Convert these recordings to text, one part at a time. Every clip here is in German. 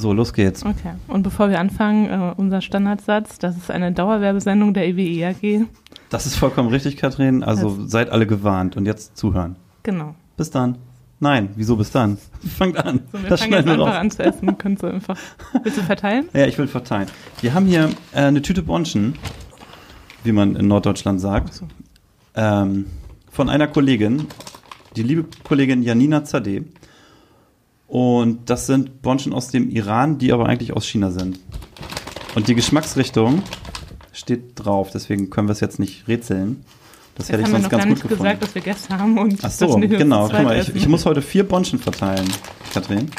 So, los geht's. Okay. Und bevor wir anfangen, äh, unser Standardsatz, das ist eine Dauerwerbesendung der EWE AG. Das ist vollkommen richtig, Katrin. Also seid alle gewarnt und jetzt zuhören. Genau. Bis dann. Nein, wieso bis dann? Fangt an. So, wir das fangen jetzt schneiden wir einfach an zu essen. Könntest du einfach. Willst du verteilen? Ja, ich will verteilen. Wir haben hier äh, eine Tüte Bonschen, wie man in Norddeutschland sagt, Achso. ähm, von einer Kollegin, die liebe Kollegin Janina Zadeh. Und das sind Bonschen aus dem Iran, die aber eigentlich aus China sind. Und die Geschmacksrichtung steht drauf, deswegen können wir es jetzt nicht rätseln. Das hätte ich sonst noch ganz gar gut nicht gefunden. gesagt, dass wir Gäste haben und Ach so, genau. Guck mal, ich, ich muss heute vier Bonschen verteilen, Katrin.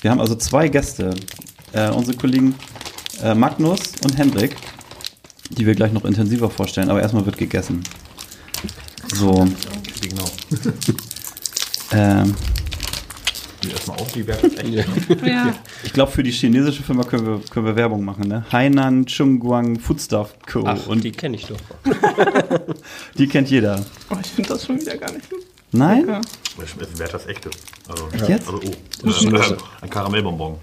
Wir haben also zwei Gäste. Äh, unsere Kollegen äh, Magnus und Hendrik, die wir gleich noch intensiver vorstellen. Aber erstmal wird gegessen. So, Genau. ähm, Die erstmal auf, die werden echt. Ja, ich glaube, für die chinesische Firma können wir, können wir Werbung machen. Ne? Hainan Chungguang Foodstuff Co. Ach, und die die, kenne ich doch. kennt jeder. oh, ich finde das schon wieder gar nicht gut. Nein? lecker. Es wäre das echte. Also, jetzt? Also, oh. Äh, ein Karamellbonbon.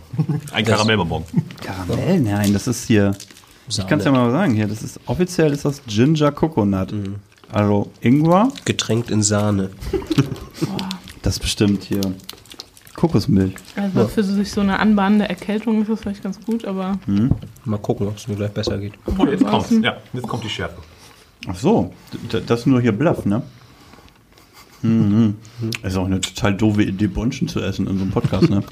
Ein Karamellbonbon. Karamell? Nein, das ist hier. Ich kann es ja mal sagen hier. Das ist offiziell ist das Ginger Coconut. Also Ingwer. Getränkt in Sahne. Das ist bestimmt hier Kokosmilch. Also für sich so eine anbahnende Erkältung ist das vielleicht ganz gut, aber Mal gucken, ob es mir gleich besser geht. Oh, jetzt kommt's. Ja, jetzt kommt die Schärfe. Ach so, das ist nur hier Bluff, ne? Mhm. Das ist auch eine total doofe Idee, Bonschen zu essen in so einem Podcast, ne?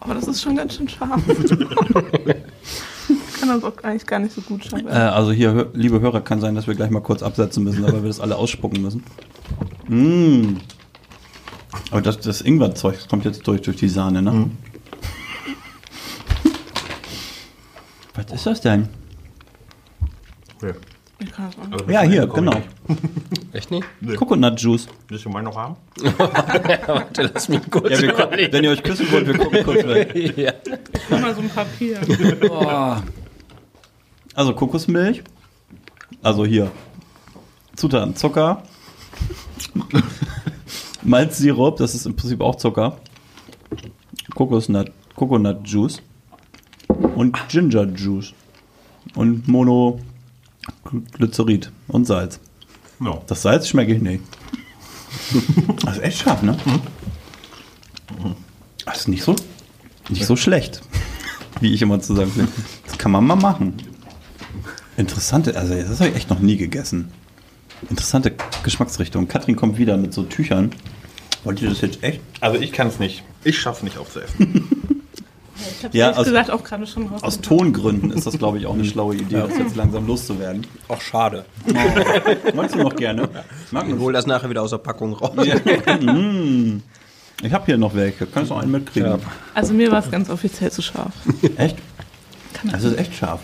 aber das ist schon ganz schön scharf. Ich kann das auch eigentlich gar nicht so gut äh, schaffen. also hier, liebe Hörer, kann sein, dass wir gleich mal kurz absetzen müssen, weil wir das alle ausspucken müssen. Mm. Aber das, das Ingwerzeug das kommt jetzt durch, durch die Sahne, ne? Was ist das denn? Ja. Ich kann das auch nicht. Also, Ja, hier, komm ich genau. nicht. Echt nicht? Coconut Juice. Willst du meinen noch haben? Warte, lass mich kurz Ja, wir, gucken- wenn ihr euch küssen wollt, wir gucken kurz weg. ja. Mach mal so ein Papier. Oh. Also Kokosmilch. Also hier. Zutaten: Zucker. Malzsirup, das ist im Prinzip auch Zucker. Kokosnut, Coconut Juice. Und Ginger Juice. Und Monoglycerid und Salz. Ja. Das Salz schmecke ich nicht. Das ist echt scharf, ne? Das ist nicht so, nicht so schlecht, wie ich immer zu sagen bin. Das kann man mal machen. Interessante, also das habe ich echt noch nie gegessen. Interessante Geschmacksrichtung. Katrin kommt wieder mit so Tüchern. Wollt ihr das jetzt echt? Also ich kann es nicht. Ich schaffe es nicht aufzuessen. Ich habe Ja, ehrlich aus- gesagt auch gerade schon raus. Aus Tongründen ist das, glaube ich, auch eine schlaue Idee, das jetzt langsam loszuwerden. Ach, schade. Magst du noch gerne? Ich Magnus? hol das nachher wieder aus der Packung raus. Mm. Ich habe hier noch welche. Kannst du einen mitkriegen? Ja. Also mir war es ganz offiziell zu scharf. Echt? Das ist echt scharf.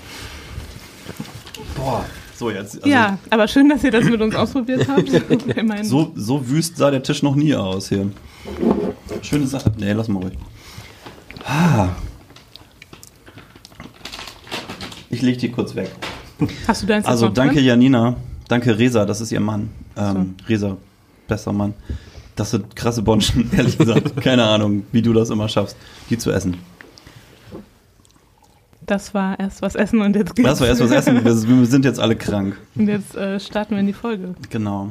Boah. So, jetzt. Also ja, aber schön, dass ihr das mit uns ausprobiert habt. So, so wüst sah der Tisch noch nie aus hier. Schöne Sache. Nee, lass mal ruhig. Ah. Ich leg die kurz weg. Hast du deins Also danke drin? Janina, danke Resa, das ist ihr Mann. Ähm, Resa, bester Mann. Das sind krasse Bonschen, ehrlich gesagt. Keine Ahnung, wie du das immer schaffst, die zu essen. Das war erst was essen und jetzt geht's. Das war erst was essen. Wir, wir sind jetzt alle krank. Und jetzt äh, starten wir in die Folge. Genau.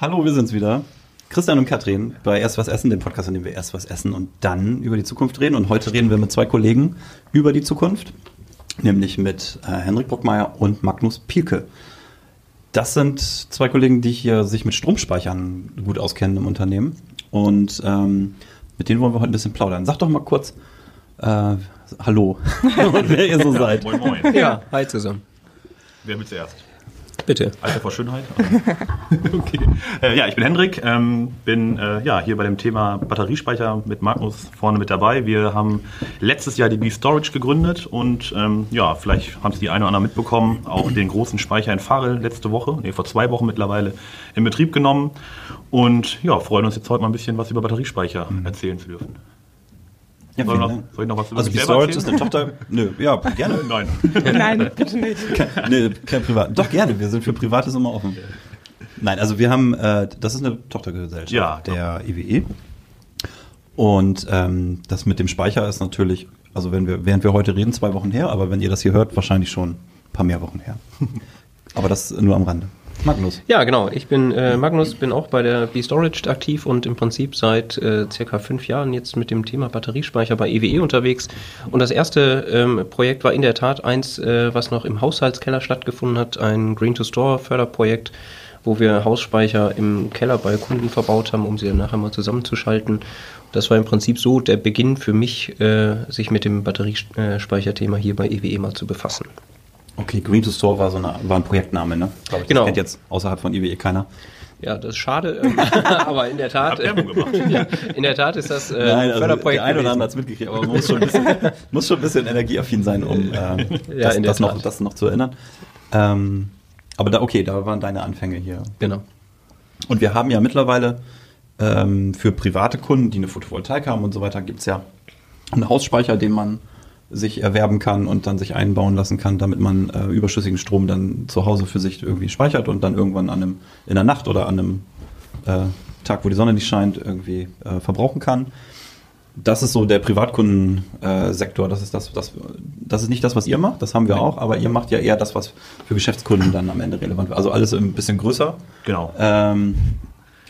Hallo, wir sind's wieder. Christian und Katrin bei Erst was essen, dem Podcast, in dem wir erst was essen und dann über die Zukunft reden. Und heute reden wir mit zwei Kollegen über die Zukunft, nämlich mit äh, Henrik Brockmeier und Magnus Pielke. Das sind zwei Kollegen, die hier sich mit Stromspeichern gut auskennen im Unternehmen. Und ähm, mit denen wollen wir heute ein bisschen plaudern. Sag doch mal kurz äh, Hallo und wer ihr so seid. Moin, moin. Ja, hi zusammen. Wer will zuerst? Bitte. Alter vor Schönheit. okay. Äh, ja, ich bin Hendrik, ähm, bin äh, ja, hier bei dem Thema Batteriespeicher mit Magnus vorne mit dabei. Wir haben letztes Jahr die B-Storage gegründet und ähm, ja, vielleicht haben es die eine oder andere mitbekommen, auch den großen Speicher in Farel letzte Woche, nee, vor zwei Wochen mittlerweile in Betrieb genommen. Und ja, freuen uns jetzt heute mal ein bisschen was über Batteriespeicher erzählen zu dürfen. Ja, Soll, noch, soll ich noch was über Also mich die Storage ist eine? Tochter. Nö, ja, gerne. Nein. Nein, bitte nicht. nee, kein Privat. Doch gerne, wir sind für Privates immer offen. Nein, also wir haben, äh, das ist eine Tochtergesellschaft Ja, der EWE. Und ähm, das mit dem Speicher ist natürlich, also wenn wir, während wir heute reden, zwei Wochen her, aber wenn ihr das hier hört, wahrscheinlich schon ein paar mehr Wochen her. aber das nur am Rande. Magnus. Ja, genau. Ich bin äh, Magnus, bin auch bei der B-Storage aktiv und im Prinzip seit äh, circa fünf Jahren jetzt mit dem Thema Batteriespeicher bei EWE unterwegs. Und das erste ähm, Projekt war in der Tat eins, äh, was noch im Haushaltskeller stattgefunden hat, ein Green-to-Store-Förderprojekt, wo wir Hausspeicher im Keller bei Kunden verbaut haben, um sie dann nachher mal zusammenzuschalten. Das war im Prinzip so der Beginn für mich, äh, sich mit dem Batteriespeicherthema hier bei EWE mal zu befassen. Okay, Green to Store war so eine, war ein Projektname, ne? Glaub ich. Genau. Das kennt jetzt außerhalb von EWE keiner. Ja, das ist schade, ähm, aber in der Tat, Hab Werbung gemacht. ja, in der Tat ist das äh, Nein, ein also Förderprojekt der eine oder andere hat es mitgekriegt, aber man muss schon ein bisschen, muss schon ein bisschen energieaffin sein, um äh, Ja, das, das, noch, das noch zu erinnern. Ähm, aber da, okay, da waren deine Anfänge hier. Genau. Und wir haben ja mittlerweile ähm, für private Kunden, die eine Photovoltaik haben und so weiter, gibt es ja einen Hausspeicher, den man sich erwerben kann und dann sich einbauen lassen kann, damit man äh, überschüssigen Strom dann zu Hause für sich irgendwie speichert und dann irgendwann an einem, in der Nacht oder an einem äh, Tag, wo die Sonne nicht scheint, irgendwie äh, verbrauchen kann. Das ist so der Privatkundensektor. Das ist das, das, das ist nicht das, was ihr macht. Das haben wir auch, aber ihr macht ja eher das, was für Geschäftskunden dann am Ende relevant wird. Also alles ein bisschen größer. Genau. Ähm,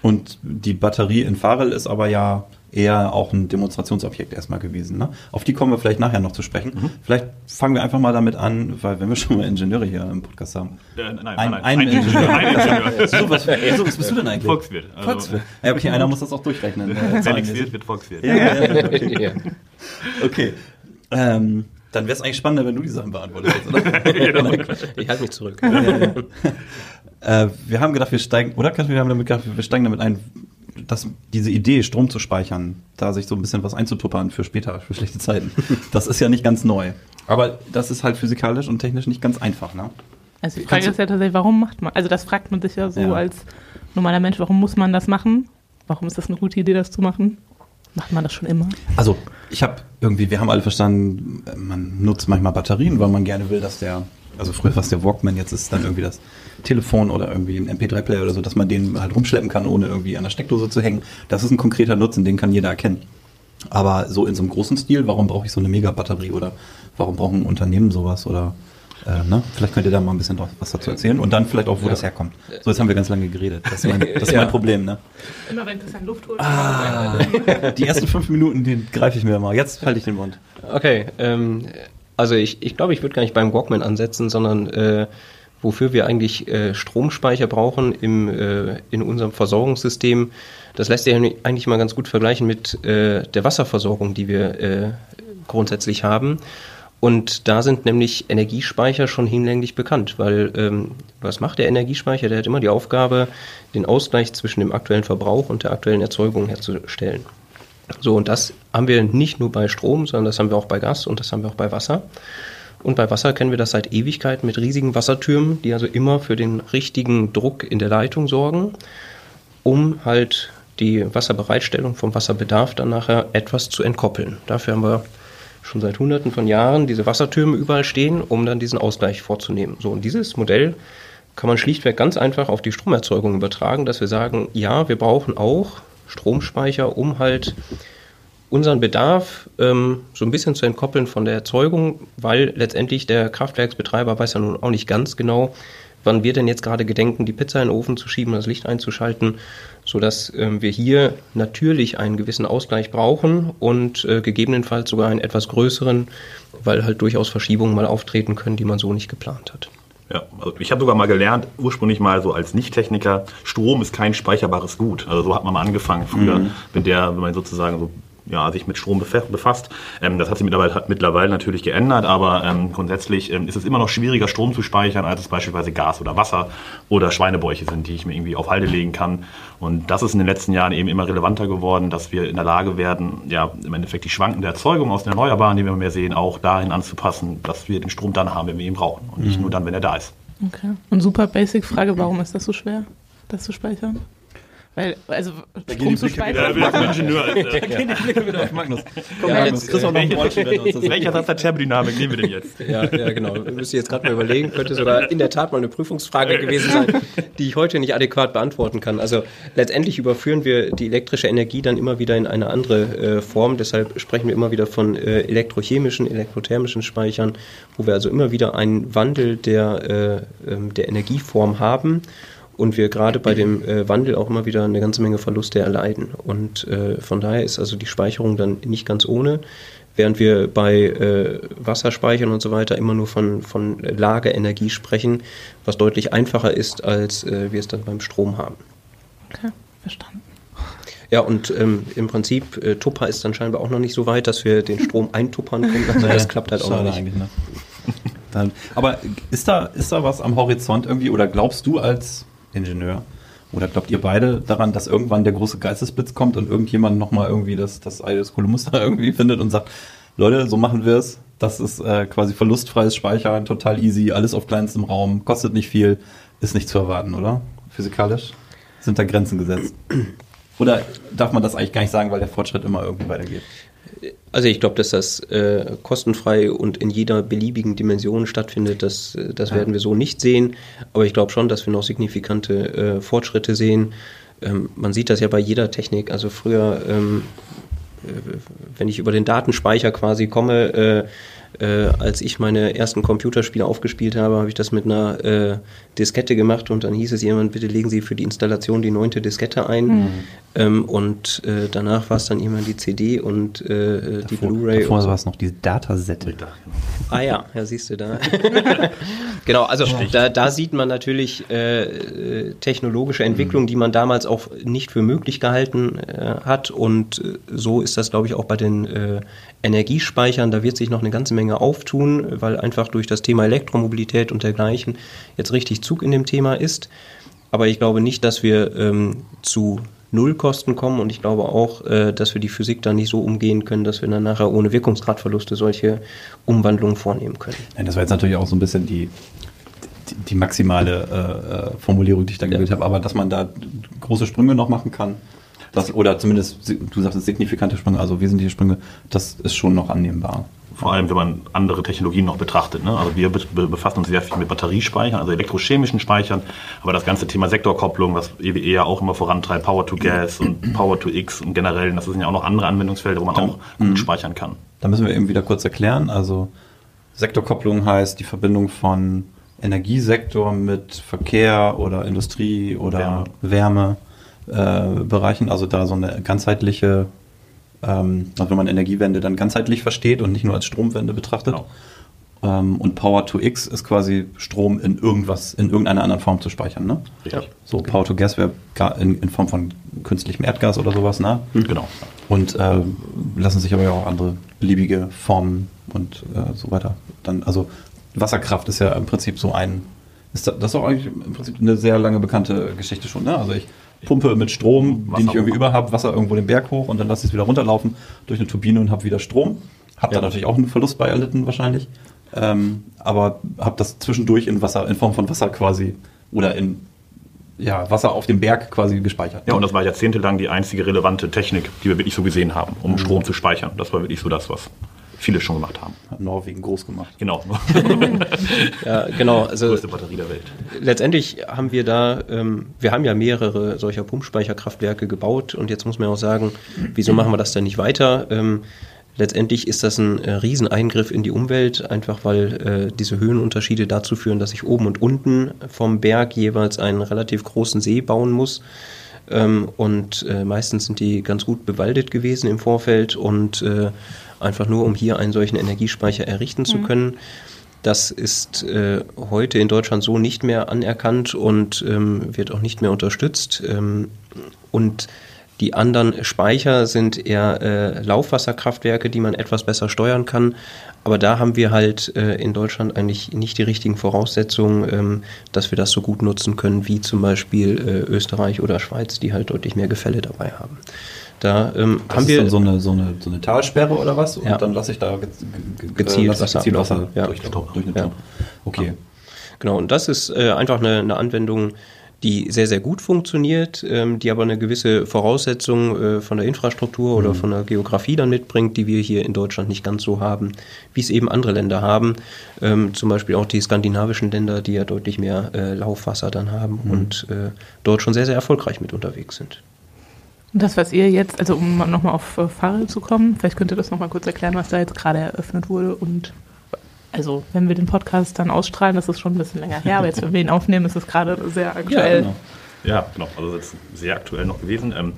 und die Batterie in Farel ist aber ja eher auch ein Demonstrationsobjekt erstmal gewesen. Ne? Auf die kommen wir vielleicht nachher noch zu sprechen. Mhm. Vielleicht fangen wir einfach mal damit an, weil wenn wir schon mal Ingenieure hier im Podcast haben. Äh, nein, nein, Ein- nein. ein Ingenieur. Ein Ingenieur. So, was, so, was bist du denn eigentlich? Volkswirt. Also, Volkswirt. Ja, okay, einer muss das auch durchrechnen. äh, Wer nichts wird, wird Volkswirt. Ja, ja, ja, okay. okay. Ähm, dann wäre es eigentlich spannender, wenn du die Sachen beantwortest, oder? Genau. Ich halte mich zurück. Äh, wir haben gedacht, wir steigen, oder Katrin, wir haben damit gedacht, wir steigen damit ein, dass diese Idee, Strom zu speichern, da sich so ein bisschen was einzutuppern für später, für schlechte Zeiten, das ist ja nicht ganz neu. Aber das ist halt physikalisch und technisch nicht ganz einfach, ne? Also die Frage ist ja tatsächlich, warum macht man, also das fragt man sich ja so Ja. als normaler Mensch, warum muss man das machen? Warum ist das eine gute Idee, das zu machen? Macht man das schon immer? Also, ich habe irgendwie, wir haben alle verstanden, man nutzt manchmal Batterien, weil man gerne will, dass der, also früher war es der Walkman, jetzt ist es dann irgendwie das Telefon oder irgendwie ein MP3-Player oder so, dass man den halt rumschleppen kann, ohne irgendwie an der Steckdose zu hängen. Das ist ein konkreter Nutzen, den kann jeder erkennen. Aber so in so einem großen Stil, warum brauche ich so eine Megabatterie oder warum brauchen Unternehmen sowas oder äh, ne? Vielleicht könnt ihr da mal ein bisschen was dazu erzählen und dann vielleicht auch, wo Ja. das herkommt. So, jetzt haben wir ganz lange geredet. Das ist mein, das ist Ja. mein Problem, ne? Immer wenn Christian Luft holt. Die ersten fünf Minuten, die greife ich mir mal. Jetzt halte ich den Mund. Okay, ähm, also ich, ich glaube, ich würde gar nicht beim Walkman ansetzen, sondern äh, wofür wir eigentlich äh, Stromspeicher brauchen im, äh, in unserem Versorgungssystem, das lässt sich eigentlich mal ganz gut vergleichen mit äh, der Wasserversorgung, die wir äh, grundsätzlich haben. Und da sind nämlich Energiespeicher schon hinlänglich bekannt, weil ähm, was macht der Energiespeicher? Der hat immer die Aufgabe, den Ausgleich zwischen dem aktuellen Verbrauch und der aktuellen Erzeugung herzustellen. So, und das haben wir nicht nur bei Strom, sondern das haben wir auch bei Gas und das haben wir auch bei Wasser. Und bei Wasser kennen wir das seit Ewigkeiten mit riesigen Wassertürmen, die also immer für den richtigen Druck in der Leitung sorgen, um halt die Wasserbereitstellung vom Wasserbedarf dann nachher etwas zu entkoppeln. Dafür haben wir schon seit Hunderten von Jahren diese Wassertürme überall stehen, um dann diesen Ausgleich vorzunehmen. So, und dieses Modell kann man schlichtweg ganz einfach auf die Stromerzeugung übertragen, dass wir sagen, ja, wir brauchen auch Stromspeicher, um halt unseren Bedarf ähm, so ein bisschen zu entkoppeln von der Erzeugung, weil letztendlich der Kraftwerksbetreiber weiß ja nun auch nicht ganz genau, wann wir denn jetzt gerade gedenken, die Pizza in den Ofen zu schieben, das Licht einzuschalten, sodass ähm, wir hier natürlich einen gewissen Ausgleich brauchen und äh, gegebenenfalls sogar einen etwas größeren, weil halt durchaus Verschiebungen mal auftreten können, die man so nicht geplant hat. Ja, also ich habe sogar mal gelernt, ursprünglich mal so als Nicht-Techniker, Strom ist kein speicherbares Gut. Also so hat man mal angefangen früher, wenn der, wenn man sozusagen so ja, sich mit Strom befa- befasst. Ähm, das hat sich mittlerweile, hat mittlerweile natürlich geändert, aber ähm, grundsätzlich ähm, ist es immer noch schwieriger, Strom zu speichern, als es beispielsweise Gas oder Wasser oder Schweinebäuche sind, die ich mir irgendwie auf Halde legen kann. Und das ist in den letzten Jahren eben immer relevanter geworden, dass wir in der Lage werden, ja, im Endeffekt die schwankende Erzeugung aus den Erneuerbaren, die wir immer mehr sehen, auch dahin anzupassen, dass wir den Strom dann haben, wenn wir ihn brauchen und nicht nur dann, wenn er da ist. Okay. Und super basic Frage, warum ist das so schwer, das zu speichern? Weil, also, gehen Strom die zu Blicke speichern. Ja, wir sind Ingenieur. Äh, Gehen die Blicke wieder auf Magnus. Komm, Ja, Magnus, äh, auch noch einen Bräuchen, wenn du uns das Welcher Satz der Thermodynamik nehmen wir denn jetzt? Ja, ja, genau. Wir müssen jetzt gerade mal überlegen. Könnte sogar in der Tat mal eine Prüfungsfrage gewesen sein, die ich heute nicht adäquat beantworten kann. Also letztendlich überführen wir die elektrische Energie dann immer wieder in eine andere äh, Form. Deshalb sprechen wir immer wieder von äh, elektrochemischen, elektrothermischen Speichern, wo wir also immer wieder einen Wandel der, äh, ähm, der Energieform haben. Und wir gerade bei dem äh, Wandel auch immer wieder eine ganze Menge Verluste erleiden. Und äh, von daher ist also die Speicherung dann nicht ganz ohne, während wir bei äh, Wasserspeichern und so weiter immer nur von, von Lagerenergie sprechen, was deutlich einfacher ist, als äh, wir es dann beim Strom haben. Okay, verstanden. Ja, und ähm, im Prinzip, äh, Tupper ist dann scheinbar auch noch nicht so weit, dass wir den Strom eintuppern können. Also das klappt halt auch noch nicht. ne? Dann, aber ist da, ist da was am Horizont irgendwie oder glaubst du als Ingenieur oder glaubt ihr beide daran, dass irgendwann der große Geistesblitz kommt und irgendjemand nochmal irgendwie das, das Ei des Kolumbus da irgendwie findet und sagt, Leute, so machen wir es. Das ist äh, quasi verlustfreies Speichern, total easy, alles auf kleinstem Raum, kostet nicht viel, ist nicht zu erwarten, oder? Physikalisch sind da Grenzen gesetzt. Oder darf man das eigentlich gar nicht sagen, weil der Fortschritt immer irgendwie weitergeht? Also ich glaube, dass das äh, kostenfrei und in jeder beliebigen Dimension stattfindet, das, äh, das Ja. werden wir so nicht sehen. Aber ich glaube schon, dass wir noch signifikante äh, Fortschritte sehen. Ähm, man sieht das ja bei jeder Technik. Also früher, ähm, äh, wenn ich über den Datenspeicher quasi komme, äh, als ich meine ersten Computerspiele aufgespielt habe, habe ich das mit einer äh, Diskette gemacht und dann hieß es jemand, bitte legen Sie für die Installation die neunte Diskette ein. Ähm, und äh, danach war es dann immer die CD und äh, die Blu-ray. Davor war es noch die Datasette. Ah ja, ja, siehst du da. genau, also da, da sieht man natürlich äh, technologische Entwicklung, die man damals auch nicht für möglich gehalten äh, hat. Und so ist das, glaube ich, auch bei den äh, Energiespeichern. Da wird sich noch eine ganze Menge auftun, weil einfach durch das Thema Elektromobilität und dergleichen jetzt richtig Zug in dem Thema ist. Aber ich glaube nicht, dass wir ähm, zu Nullkosten kommen und ich glaube auch, äh, dass wir die Physik da nicht so umgehen können, dass wir dann nachher ohne Wirkungsgradverluste solche Umwandlungen vornehmen können. Nein, das war jetzt natürlich auch so ein bisschen die, die, die maximale äh, äh, Formulierung, die ich da gewählt habe, aber dass man da große Sprünge noch machen kann, das, oder zumindest, du sagtest signifikante Sprünge, also wesentliche Sprünge, das ist schon noch annehmbar. Vor allem, wenn man andere Technologien noch betrachtet. Ne? Also wir be be- befassen uns sehr viel mit Batteriespeichern, also elektrochemischen Speichern, aber das ganze Thema Sektorkopplung, was EWE ja auch immer vorantreibt, Power to Gas und Power to X und generell, das sind ja auch noch andere Anwendungsfelder, wo man auch gut speichern kann. Da müssen wir eben wieder kurz erklären. Also Sektorkopplung heißt die Verbindung von Energiesektor mit Verkehr oder Industrie oder Wärme, äh, Bereichen. Also da so eine ganzheitliche, ähm, also wenn man Energiewende dann ganzheitlich versteht und nicht nur als Stromwende betrachtet. Genau. Ähm, und Power to X ist quasi Strom in irgendwas, in irgendeiner anderen Form zu speichern. Ne? Richtig. So Power to Gas wäre in, in Form von künstlichem Erdgas oder sowas, ne? Genau. Und äh, lassen sich aber ja auch andere beliebige Formen und äh, so weiter. Dann, also Wasserkraft ist ja im Prinzip so ein, ist das, das ist auch eigentlich im Prinzip eine sehr lange bekannte Geschichte schon. Ne? Also ich pumpe mit Strom, Wasser den ich irgendwie hoch. über habe, Wasser irgendwo den Berg hoch und dann lasse ich es wieder runterlaufen durch eine Turbine und habe wieder Strom. Habe da Ja. natürlich auch einen Verlust bei erlitten wahrscheinlich. Ähm, aber habe das zwischendurch in Wasser, in Form von Wasser quasi oder in ja, Wasser auf dem Berg quasi gespeichert. Ja, und das war jahrzehntelang die einzige relevante Technik, die wir wirklich so gesehen haben, um Strom zu speichern. Das war wirklich so das, was viele schon gemacht haben. Hat Norwegen groß gemacht. Genau. Ja, genau. Also größte Batterie der Welt. letztendlich haben wir da, ähm, wir haben ja mehrere solcher Pumpspeicherkraftwerke gebaut und jetzt muss man auch sagen, wieso machen wir das denn nicht weiter? Ähm, letztendlich ist das ein äh, Rieseneingriff in die Umwelt, einfach weil äh, diese Höhenunterschiede dazu führen, dass ich oben und unten vom Berg jeweils einen relativ großen See bauen muss. Ähm, und äh, meistens sind die ganz gut bewaldet gewesen im Vorfeld und äh, einfach nur, um hier einen solchen Energiespeicher errichten zu können. Das ist äh, heute in Deutschland so nicht mehr anerkannt und ähm, wird auch nicht mehr unterstützt. Ähm, und die anderen Speicher sind eher äh, Laufwasserkraftwerke, die man etwas besser steuern kann. Aber da haben wir halt äh, in Deutschland eigentlich nicht die richtigen Voraussetzungen, ähm, dass wir das so gut nutzen können, wie zum Beispiel äh, Österreich oder Schweiz, die halt deutlich mehr Gefälle dabei haben. Da ähm, haben wir so eine, so, eine, so eine Talsperre oder was? Und Ja. dann lasse ich da ge ge Gezielt lasse Wasser gezielt Wasser. Ja. durch, durch eine Ja. Okay. Genau, und das ist äh, einfach eine, eine Anwendung, die sehr, sehr gut funktioniert, ähm, die aber eine gewisse Voraussetzung äh, von der Infrastruktur oder mhm. von der Geografie dann mitbringt, die wir hier in Deutschland nicht ganz so haben, wie es eben andere Länder haben. Ähm, zum Beispiel auch die skandinavischen Länder, die ja deutlich mehr äh, Laufwasser dann haben mhm. und äh, dort schon sehr, sehr erfolgreich mit unterwegs sind. Und das, was ihr jetzt, also um nochmal auf äh, Fahrer zu kommen, vielleicht könnt ihr das nochmal kurz erklären, was da jetzt gerade eröffnet wurde und also wenn wir den Podcast dann ausstrahlen, das ist schon ein bisschen länger her, aber jetzt, wenn wir ihn aufnehmen, ist es gerade sehr aktuell. Ja, genau. Ja, genau. Also das ist sehr aktuell noch gewesen. Ähm,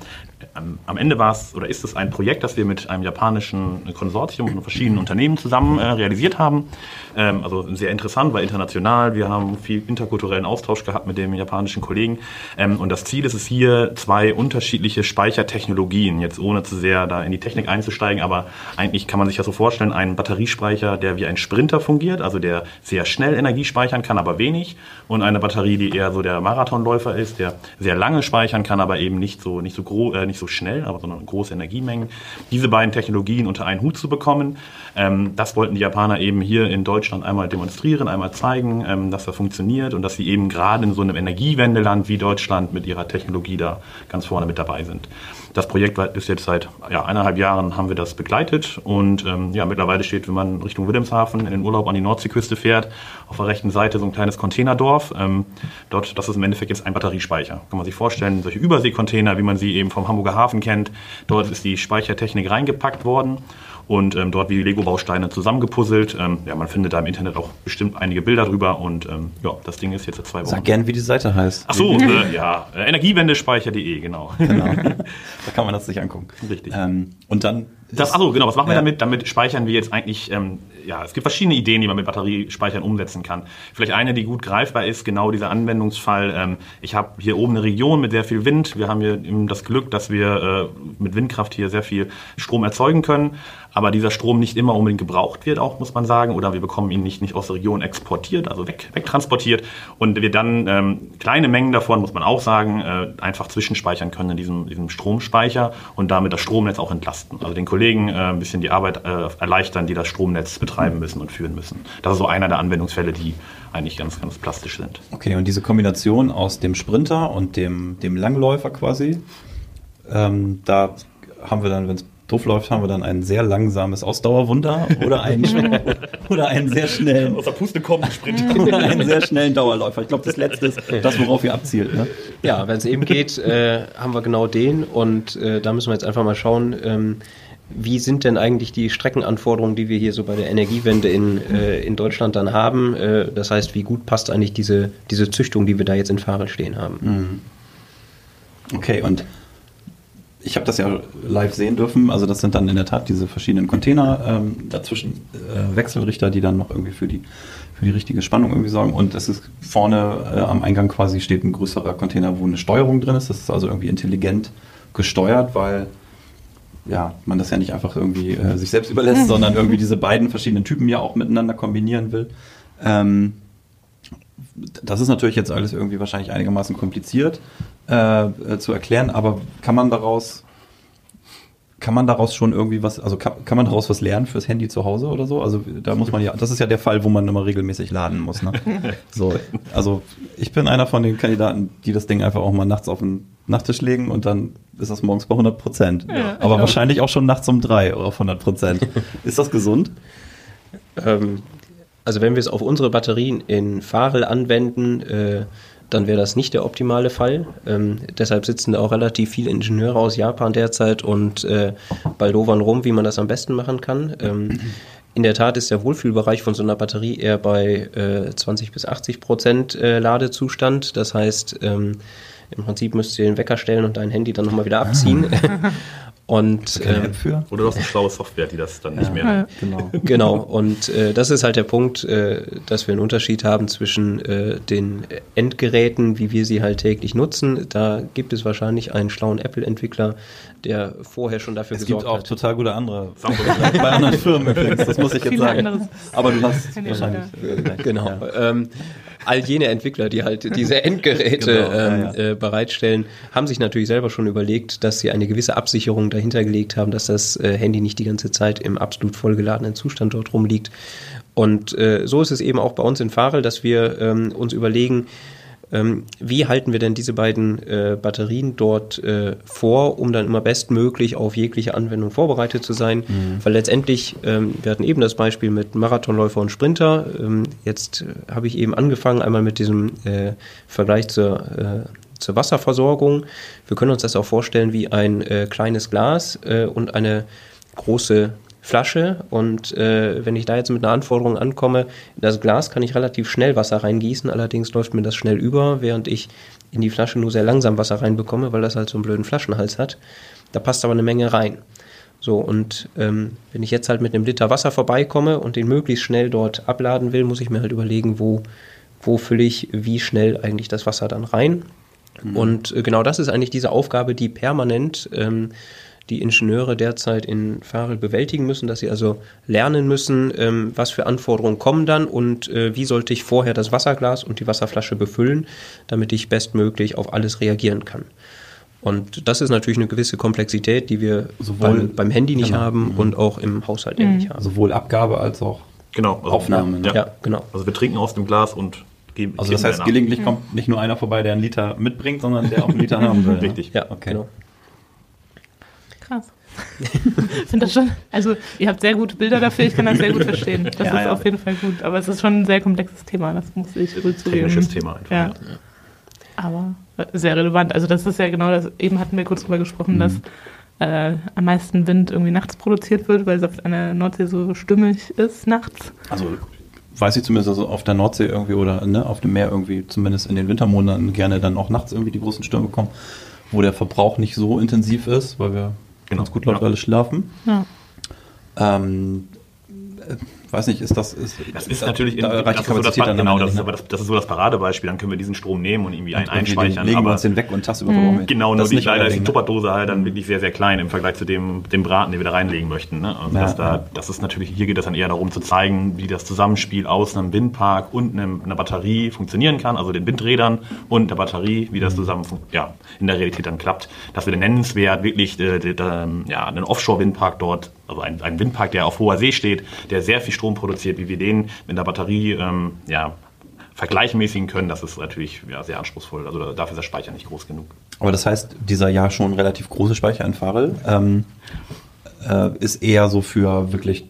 am Ende war es oder ist es ein Projekt, das wir mit einem japanischen Konsortium und verschiedenen Unternehmen zusammen äh, realisiert haben. Ähm, also sehr interessant, war international. Wir haben viel interkulturellen Austausch gehabt mit den japanischen Kollegen. Ähm, und das Ziel ist es hier, zwei unterschiedliche Speichertechnologien, jetzt ohne zu sehr da in die Technik einzusteigen, aber eigentlich kann man sich das so vorstellen, einen Batteriespeicher, der wie ein Sprinter fungiert, also der sehr schnell Energie speichern kann, aber wenig. Und eine Batterie, die eher so der Marathonläufer ist, der sehr lange speichern kann, aber eben nicht so, nicht so groß, äh, nicht so schnell, aber sondern große Energiemengen. Diese beiden Technologien unter einen Hut zu bekommen, ähm, das wollten die Japaner eben hier in Deutschland einmal demonstrieren, einmal zeigen, ähm, dass das funktioniert und dass sie eben gerade in so einem Energiewendeland wie Deutschland mit ihrer Technologie da ganz vorne mit dabei sind. Das Projekt ist jetzt seit ja, eineinhalb Jahren haben wir das begleitet und ähm, ja, mittlerweile steht, wenn man Richtung Wilhelmshaven in den Urlaub an die Nordseeküste fährt, auf der rechten Seite so ein kleines Containerdorf. Ähm, dort, das ist im Endeffekt jetzt ein Batteriespeicher. Kann man sich vorstellen, solche Überseekontainer, wie man sie eben vom Hamburger Hafen kennt. Dort ist die Speichertechnik reingepackt worden und ähm, dort wie Lego-Bausteine zusammengepuzzelt. Ähm, ja, man findet da im Internet auch bestimmt einige Bilder drüber und ähm, ja, das Ding ist jetzt seit zwei Wochen. Sag gern, wie die Seite heißt. Ach so, äh, ja, äh, Energiewendespeicher.de, genau. Genau, da kann man das sich angucken. Richtig. Ähm, und dann das, achso, genau, was machen wir damit? Damit speichern wir jetzt eigentlich, ähm, ja, es gibt verschiedene Ideen, die man mit Batteriespeichern umsetzen kann. Vielleicht eine, die gut greifbar ist, genau dieser Anwendungsfall. Ähm, ich habe hier oben eine Region mit sehr viel Wind. Wir haben hier das Glück, dass wir äh, mit Windkraft hier sehr viel Strom erzeugen können aber dieser Strom nicht immer unbedingt gebraucht wird, auch muss man sagen, oder wir bekommen ihn nicht, nicht aus der Region exportiert, also weg, wegtransportiert und wir dann ähm, kleine Mengen davon, muss man auch sagen, äh, einfach zwischenspeichern können in diesem, diesem Stromspeicher und damit das Stromnetz auch entlasten. Also den Kollegen äh, ein bisschen die Arbeit äh, erleichtern, die das Stromnetz betreiben müssen und führen müssen. Das ist so einer der Anwendungsfälle, die eigentlich ganz, ganz plastisch sind. Okay, und diese Kombination aus dem Sprinter und dem, dem Langläufer quasi, ähm, da haben wir dann, wenn es doof läuft, haben wir dann ein sehr langsames Ausdauerwunder oder einen, oder einen sehr schnellen. Aus der Puste kommt Sprint. oder einen sehr schnellen Dauerläufer. Ich glaube, das letzte ist das, worauf ihr abzielt. Ne? Ja, wenn es eben geht, äh, haben wir genau den und äh, da müssen wir jetzt einfach mal schauen. Ähm, wie sind denn eigentlich die Streckenanforderungen, die wir hier so bei der Energiewende in, äh, in Deutschland dann haben? Äh, das heißt, wie gut passt eigentlich diese, diese Züchtung, die wir da jetzt in Fahrrad stehen haben? Mhm. Okay, und ich habe das ja live sehen dürfen. Also das sind dann in der Tat diese verschiedenen Container, ähm, dazwischen äh, Wechselrichter, die dann noch irgendwie für die, für die richtige Spannung irgendwie sorgen. Und es ist vorne äh, am Eingang quasi steht ein größerer Container, wo eine Steuerung drin ist. Das ist also irgendwie intelligent gesteuert, weil ja, man das ja nicht einfach irgendwie äh, sich selbst überlässt, sondern irgendwie diese beiden verschiedenen Typen ja auch miteinander kombinieren will. Ähm, das ist natürlich jetzt alles irgendwie wahrscheinlich einigermaßen kompliziert äh, äh, zu erklären, aber kann man daraus kann man daraus schon irgendwie was, also kann, kann man daraus was lernen fürs Handy zu Hause oder so? Also da muss man ja, das ist ja der Fall, wo man immer regelmäßig laden muss. Ne? So, also ich bin einer von den Kandidaten, die das Ding einfach auch mal nachts auf den Nachttisch legen und dann ist das morgens bei 100 Prozent. Ja, Aber wahrscheinlich auch schon nachts um drei auf 100 Prozent. Ist das gesund? Ähm, also wenn wir es auf unsere Batterien in Farel anwenden, äh, dann wäre das nicht der optimale Fall. Ähm, deshalb sitzen da auch relativ viele Ingenieure aus Japan derzeit und äh, baldowern rum, wie man das am besten machen kann. Ähm, in der Tat ist der Wohlfühlbereich von so einer Batterie eher bei äh, 20 bis 80 Prozent äh, Ladezustand. Das heißt, ähm, im Prinzip müsst ihr den Wecker stellen und dein Handy dann nochmal wieder abziehen. Und, keine ähm, App für? Oder du hast eine schlaue Software, die das dann ja, nicht mehr. Ja. Genau. genau. Und äh, das ist halt der Punkt, äh, dass wir einen Unterschied haben zwischen äh, den Endgeräten, wie wir sie halt täglich nutzen. Da gibt es wahrscheinlich einen schlauen Apple-Entwickler, der vorher schon dafür es gesorgt hat. Es gibt auch total gute andere bei anderen Firmen übrigens, das muss ich jetzt sagen. Aber du hast wahrscheinlich. Genau. Ja. Ähm, all jene Entwickler, die halt diese Endgeräte genau, ähm, ja, ja. Äh, bereitstellen, haben sich natürlich selber schon überlegt, dass sie eine gewisse Absicherung dahinter gelegt haben, dass das äh, Handy nicht die ganze Zeit im absolut vollgeladenen Zustand dort rumliegt. Und äh, so ist es eben auch bei uns in Farel, dass wir ähm, uns überlegen, wie halten wir denn diese beiden äh, Batterien dort äh, vor, um dann immer bestmöglich auf jegliche Anwendung vorbereitet zu sein? Mhm. Weil letztendlich, ähm, wir hatten eben das Beispiel mit Marathonläufer und Sprinter. Ähm, jetzt äh, habe ich eben angefangen, einmal mit diesem äh, Vergleich zur, äh, zur Wasserversorgung. Wir können uns das auch vorstellen wie ein äh, kleines Glas und eine große Flasche und äh, wenn ich da jetzt mit einer Anforderung ankomme, in das Glas kann ich relativ schnell Wasser reingießen, allerdings läuft mir das schnell über, während ich in die Flasche nur sehr langsam Wasser reinbekomme, weil das halt so einen blöden Flaschenhals hat. Da passt aber eine Menge rein. So, und ähm, wenn ich jetzt halt mit einem Liter Wasser vorbeikomme und den möglichst schnell dort abladen will, muss ich mir halt überlegen, wo, wo fülle ich wie schnell eigentlich das Wasser dann rein. Mhm. Und äh, genau das ist eigentlich diese Aufgabe, die permanent ähm, die Ingenieure derzeit in Farel bewältigen müssen, dass sie also lernen müssen, ähm, was für Anforderungen kommen dann und äh, wie sollte ich vorher das Wasserglas und die Wasserflasche befüllen, damit ich bestmöglich auf alles reagieren kann. Und das ist natürlich eine gewisse Komplexität, die wir sowohl beim, beim Handy nicht genau. haben mhm. und auch im Haushalt mhm. nicht haben. Sowohl Abgabe als auch genau, also, Aufnahme. Ja, ne? ja, genau. Also wir trinken aus dem Glas und geben. Also das heißt, gelegentlich kommt nicht nur einer vorbei, der einen Liter mitbringt, sondern der auch einen Liter haben will. Ne? Richtig. Ja, okay. Genau. Krass. ich finde das schon, also ihr habt sehr gute Bilder dafür, ich kann das sehr gut verstehen. Das ja, ist ja. auf jeden Fall gut, aber es ist schon ein sehr komplexes Thema, das muss ich zugeben. Technisches Thema einfach. Ja. Aber sehr relevant. Also das ist ja genau das, eben hatten wir kurz drüber gesprochen, mhm. dass äh, am meisten Wind irgendwie nachts produziert wird, weil es auf einer Nordsee so stimmig ist nachts. Also weiß ich zumindest, also auf der Nordsee irgendwie oder ne, auf dem Meer irgendwie, zumindest in den Wintermonaten gerne dann auch nachts irgendwie die großen Stürme kommen, wo der Verbrauch nicht so intensiv ist, weil wir genau. ganz gut laut ja. alle schlafen. Ja. Ähm, äh, weiß nicht, ist das. Ist, das ist natürlich. Da, in, das ist so das, genau, das ist, aber das, das, ist so das Paradebeispiel. Dann können wir diesen Strom nehmen und irgendwie und einspeichern. Legen aber, wir uns den weg und tagsüber mhm. Genau, nur die, leider ist die Tupperdose halt dann wirklich sehr, sehr klein im Vergleich zu dem, dem Braten, den wir da reinlegen möchten. Ne? Also ja, das, da, das ist natürlich, hier geht es dann eher darum zu zeigen, wie das Zusammenspiel aus einem Windpark und einem, einer Batterie funktionieren kann, also den Windrädern und der Batterie, wie das mhm. zusammen ja, in der Realität dann klappt. Dass wir den nennenswert wirklich äh, äh, ja, einen Offshore-Windpark dort, also ein, ein Windpark, der auf hoher See steht, der sehr viel Strom produziert, wie wir den mit der Batterie ähm, ja, vergleichmäßigen können, das ist natürlich ja, sehr anspruchsvoll. Also dafür ist der Speicher nicht groß genug. Aber das heißt, dieser ja schon relativ große Speicher in Farel ähm, äh, ist eher so für wirklich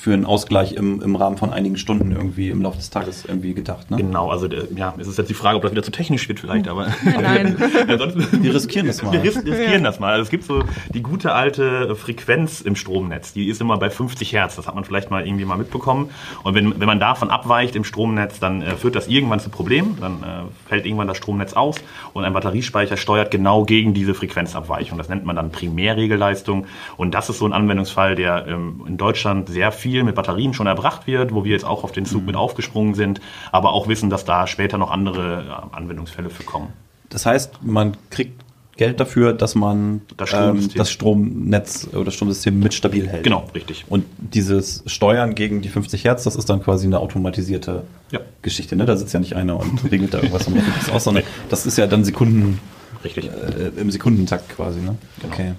für einen Ausgleich im, im Rahmen von einigen Stunden irgendwie im Laufe des Tages irgendwie gedacht. Ne? Genau, also ja, es ist jetzt die Frage, ob das wieder zu technisch wird vielleicht, aber Nein. wir riskieren das mal. Wir riskieren das mal. Also es gibt so die gute alte Frequenz im Stromnetz, die ist immer bei 50 Hertz. Das hat man vielleicht mal irgendwie mal mitbekommen. Und wenn, wenn man davon abweicht im Stromnetz, dann äh, führt das irgendwann zu Problemen. Dann äh, fällt irgendwann das Stromnetz aus und ein Batteriespeicher steuert genau gegen diese Frequenzabweichung. Das nennt man dann Primärregelleistung. Und das ist so ein Anwendungsfall, der ähm, in Deutschland sehr viel viel mit Batterien schon erbracht wird, wo wir jetzt auch auf den Zug mit mhm. aufgesprungen sind, aber auch wissen, dass da später noch andere Anwendungsfälle für kommen. Das heißt, man kriegt Geld dafür, dass man das, ähm, das Stromnetz oder das Stromsystem mit stabil hält. Genau, richtig. Und dieses Steuern gegen die 50 Hertz, das ist dann quasi eine automatisierte ja. Geschichte. Ne? Da sitzt ja nicht einer und regelt da irgendwas und das aus, sondern das ist ja dann Sekunden, richtig. Äh, im Sekundentakt quasi. Ne? Genau. Okay.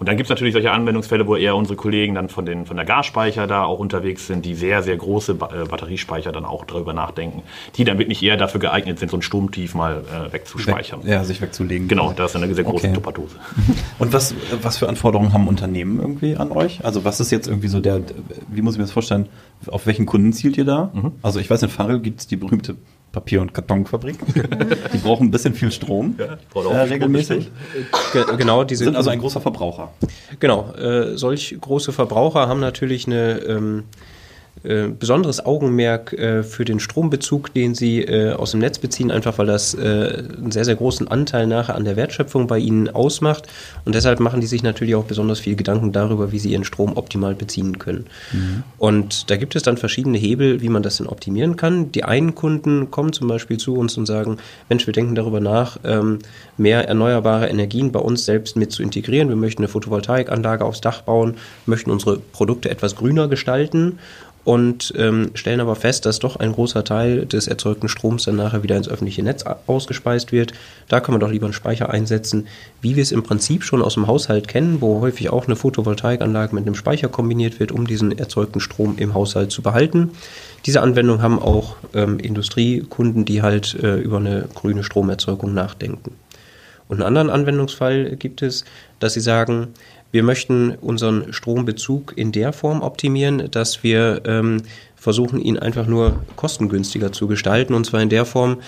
Und dann gibt es natürlich solche Anwendungsfälle, wo eher unsere Kollegen dann von, den, von der Gasspeicher da auch unterwegs sind, die sehr, sehr große äh, Batteriespeicher dann auch darüber nachdenken, die dann wirklich eher dafür geeignet sind, so ein Sturmtief mal äh, wegzuspeichern. Weg, ja, sich wegzulegen. Genau, da ist eine sehr große okay. Tupperdose. Und was, was für Anforderungen haben Unternehmen irgendwie an euch? Also was ist jetzt irgendwie so der, wie muss ich mir das vorstellen, auf welchen Kunden zielt ihr da? Mhm. Also ich weiß, in Farrell gibt es die berühmte Papier- und Kartonfabrik. die brauchen ein bisschen viel Strom ja, äh, regelmäßig. Ge genau, die sind also ein großer Verbraucher. Genau, äh, solch große Verbraucher haben natürlich eine ähm, äh, besonderes Augenmerk äh, für den Strombezug, den sie äh, aus dem Netz beziehen, einfach weil das äh, einen sehr, sehr großen Anteil nachher an der Wertschöpfung bei ihnen ausmacht. Und deshalb machen die sich natürlich auch besonders viel Gedanken darüber, wie sie ihren Strom optimal beziehen können. Mhm. Und da gibt es dann verschiedene Hebel, wie man das denn optimieren kann. Die einen Kunden kommen zum Beispiel zu uns und sagen, Mensch, wir denken darüber nach, ähm, mehr erneuerbare Energien bei uns selbst mit zu integrieren. Wir möchten eine Photovoltaikanlage aufs Dach bauen, möchten unsere Produkte etwas grüner gestalten und ähm, stellen aber fest, dass doch ein großer Teil des erzeugten Stroms dann nachher wieder ins öffentliche Netz ausgespeist wird. Da kann man doch lieber einen Speicher einsetzen, wie wir es im Prinzip schon aus dem Haushalt kennen, wo häufig auch eine Photovoltaikanlage mit einem Speicher kombiniert wird, um diesen erzeugten Strom im Haushalt zu behalten. Diese Anwendung haben auch ähm, Industriekunden, die halt äh, über eine grüne Stromerzeugung nachdenken. Und einen anderen Anwendungsfall gibt es, dass sie sagen, wir möchten unseren Strombezug in der Form optimieren, dass wir ähm, versuchen, ihn einfach nur kostengünstiger zu gestalten. Und zwar in der Form,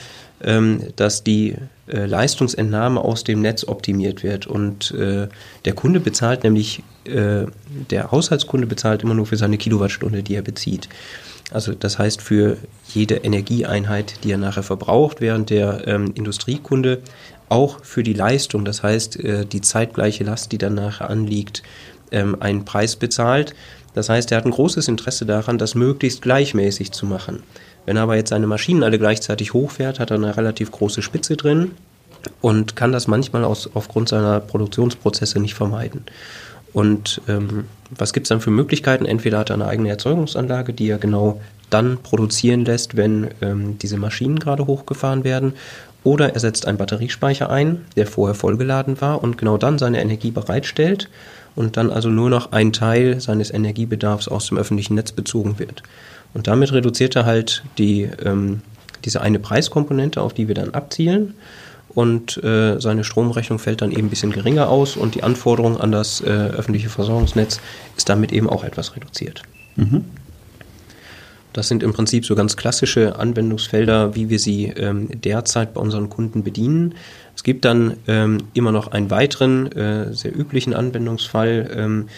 ähm, dass die äh, Leistungsentnahme aus dem Netz optimiert wird. Und äh, der Kunde bezahlt nämlich, äh, der Haushaltskunde bezahlt immer nur für seine Kilowattstunde, die er bezieht. Also das heißt für jede Energieeinheit, die er nachher verbraucht, während der ähm, Industriekunde auch für die Leistung, das heißt äh, die zeitgleiche Last, die dann nachher anliegt, ähm, einen Preis bezahlt. Das heißt, er hat ein großes Interesse daran, das möglichst gleichmäßig zu machen. Wenn er aber jetzt seine Maschinen alle gleichzeitig hochfährt, hat er eine relativ große Spitze drin und kann das manchmal aus, aufgrund seiner Produktionsprozesse nicht vermeiden. Und ähm, was gibt es dann für Möglichkeiten? Entweder hat er eine eigene Erzeugungsanlage, die er genau dann produzieren lässt, wenn ähm, diese Maschinen gerade hochgefahren werden, oder er setzt einen Batteriespeicher ein, der vorher vollgeladen war und genau dann seine Energie bereitstellt und dann also nur noch ein Teil seines Energiebedarfs aus dem öffentlichen Netz bezogen wird. Und damit reduziert er halt die, ähm, diese eine Preiskomponente, auf die wir dann abzielen. Und äh, seine Stromrechnung fällt dann eben ein bisschen geringer aus und die Anforderung an das äh, öffentliche Versorgungsnetz ist damit eben auch etwas reduziert. Mhm. Das sind im Prinzip so ganz klassische Anwendungsfelder, wie wir sie ähm, derzeit bei unseren Kunden bedienen. Es gibt dann ähm, immer noch einen weiteren, äh, sehr üblichen Anwendungsfall, ähm,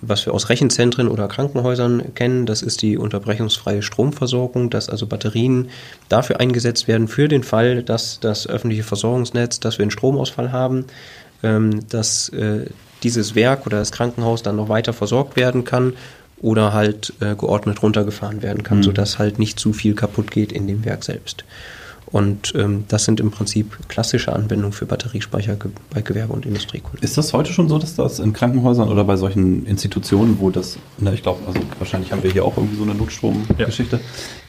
was wir aus Rechenzentren oder Krankenhäusern kennen. Das ist die unterbrechungsfreie Stromversorgung, dass also Batterien dafür eingesetzt werden für den Fall, dass das öffentliche Versorgungsnetz, dass wir einen Stromausfall haben, ähm, dass äh, dieses Werk oder das Krankenhaus dann noch weiter versorgt werden kann oder halt äh, geordnet runtergefahren werden kann, mhm. sodass halt nicht zu viel kaputt geht in dem Werk selbst. Und ähm, das sind im Prinzip klassische Anwendungen für Batteriespeicher ge bei Gewerbe- und Industriekunden. Ist das heute schon so, dass das in Krankenhäusern oder bei solchen Institutionen, wo das, na, ich glaube, also wahrscheinlich haben wir hier auch irgendwie so eine Notstromgeschichte,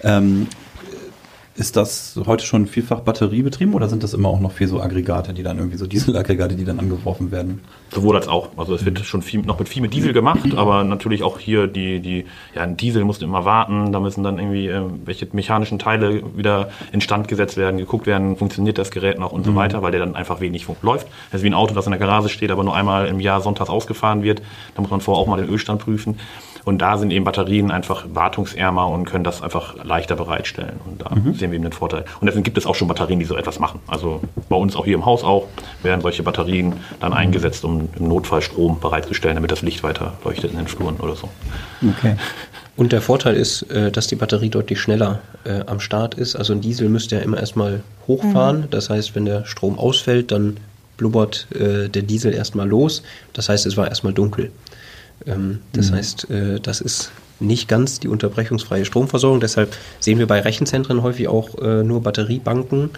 ja. ähm, ist das heute schon vielfach batteriebetrieben oder sind das immer auch noch viel so Aggregate, die dann irgendwie so Dieselaggregate, die dann angeworfen werden? Sowohl als auch. Also es wird schon viel, noch mit viel mit Diesel gemacht, aber natürlich auch hier die, die, ja, ein Diesel musste immer warten, da müssen dann irgendwie äh, welche mechanischen Teile wieder instand gesetzt werden, geguckt werden, funktioniert das Gerät noch und so mhm. weiter, weil der dann einfach wenig läuft. Das ist wie ein Auto, das in der Garage steht, aber nur einmal im Jahr sonntags ausgefahren wird. Da muss man vorher auch mal den Ölstand prüfen. Und da sind eben Batterien einfach wartungsärmer und können das einfach leichter bereitstellen. Und da mhm. sehen wir eben den Vorteil. Und deswegen gibt es auch schon Batterien, die so etwas machen. Also bei uns auch hier im Haus auch werden solche Batterien dann eingesetzt, um im Notfall Strom bereitzustellen, damit das Licht weiter leuchtet in den Fluren oder so. Okay. Und der Vorteil ist, äh, dass die Batterie deutlich schneller äh, am Start ist. Also ein Diesel müsste ja immer erstmal hochfahren. Mhm. Das heißt, wenn der Strom ausfällt, dann blubbert äh, der Diesel erstmal los. Das heißt, es war erstmal dunkel. Ähm, das mhm. heißt, äh, das ist nicht ganz die unterbrechungsfreie Stromversorgung. Deshalb sehen wir bei Rechenzentren häufig auch äh, nur Batteriebanken,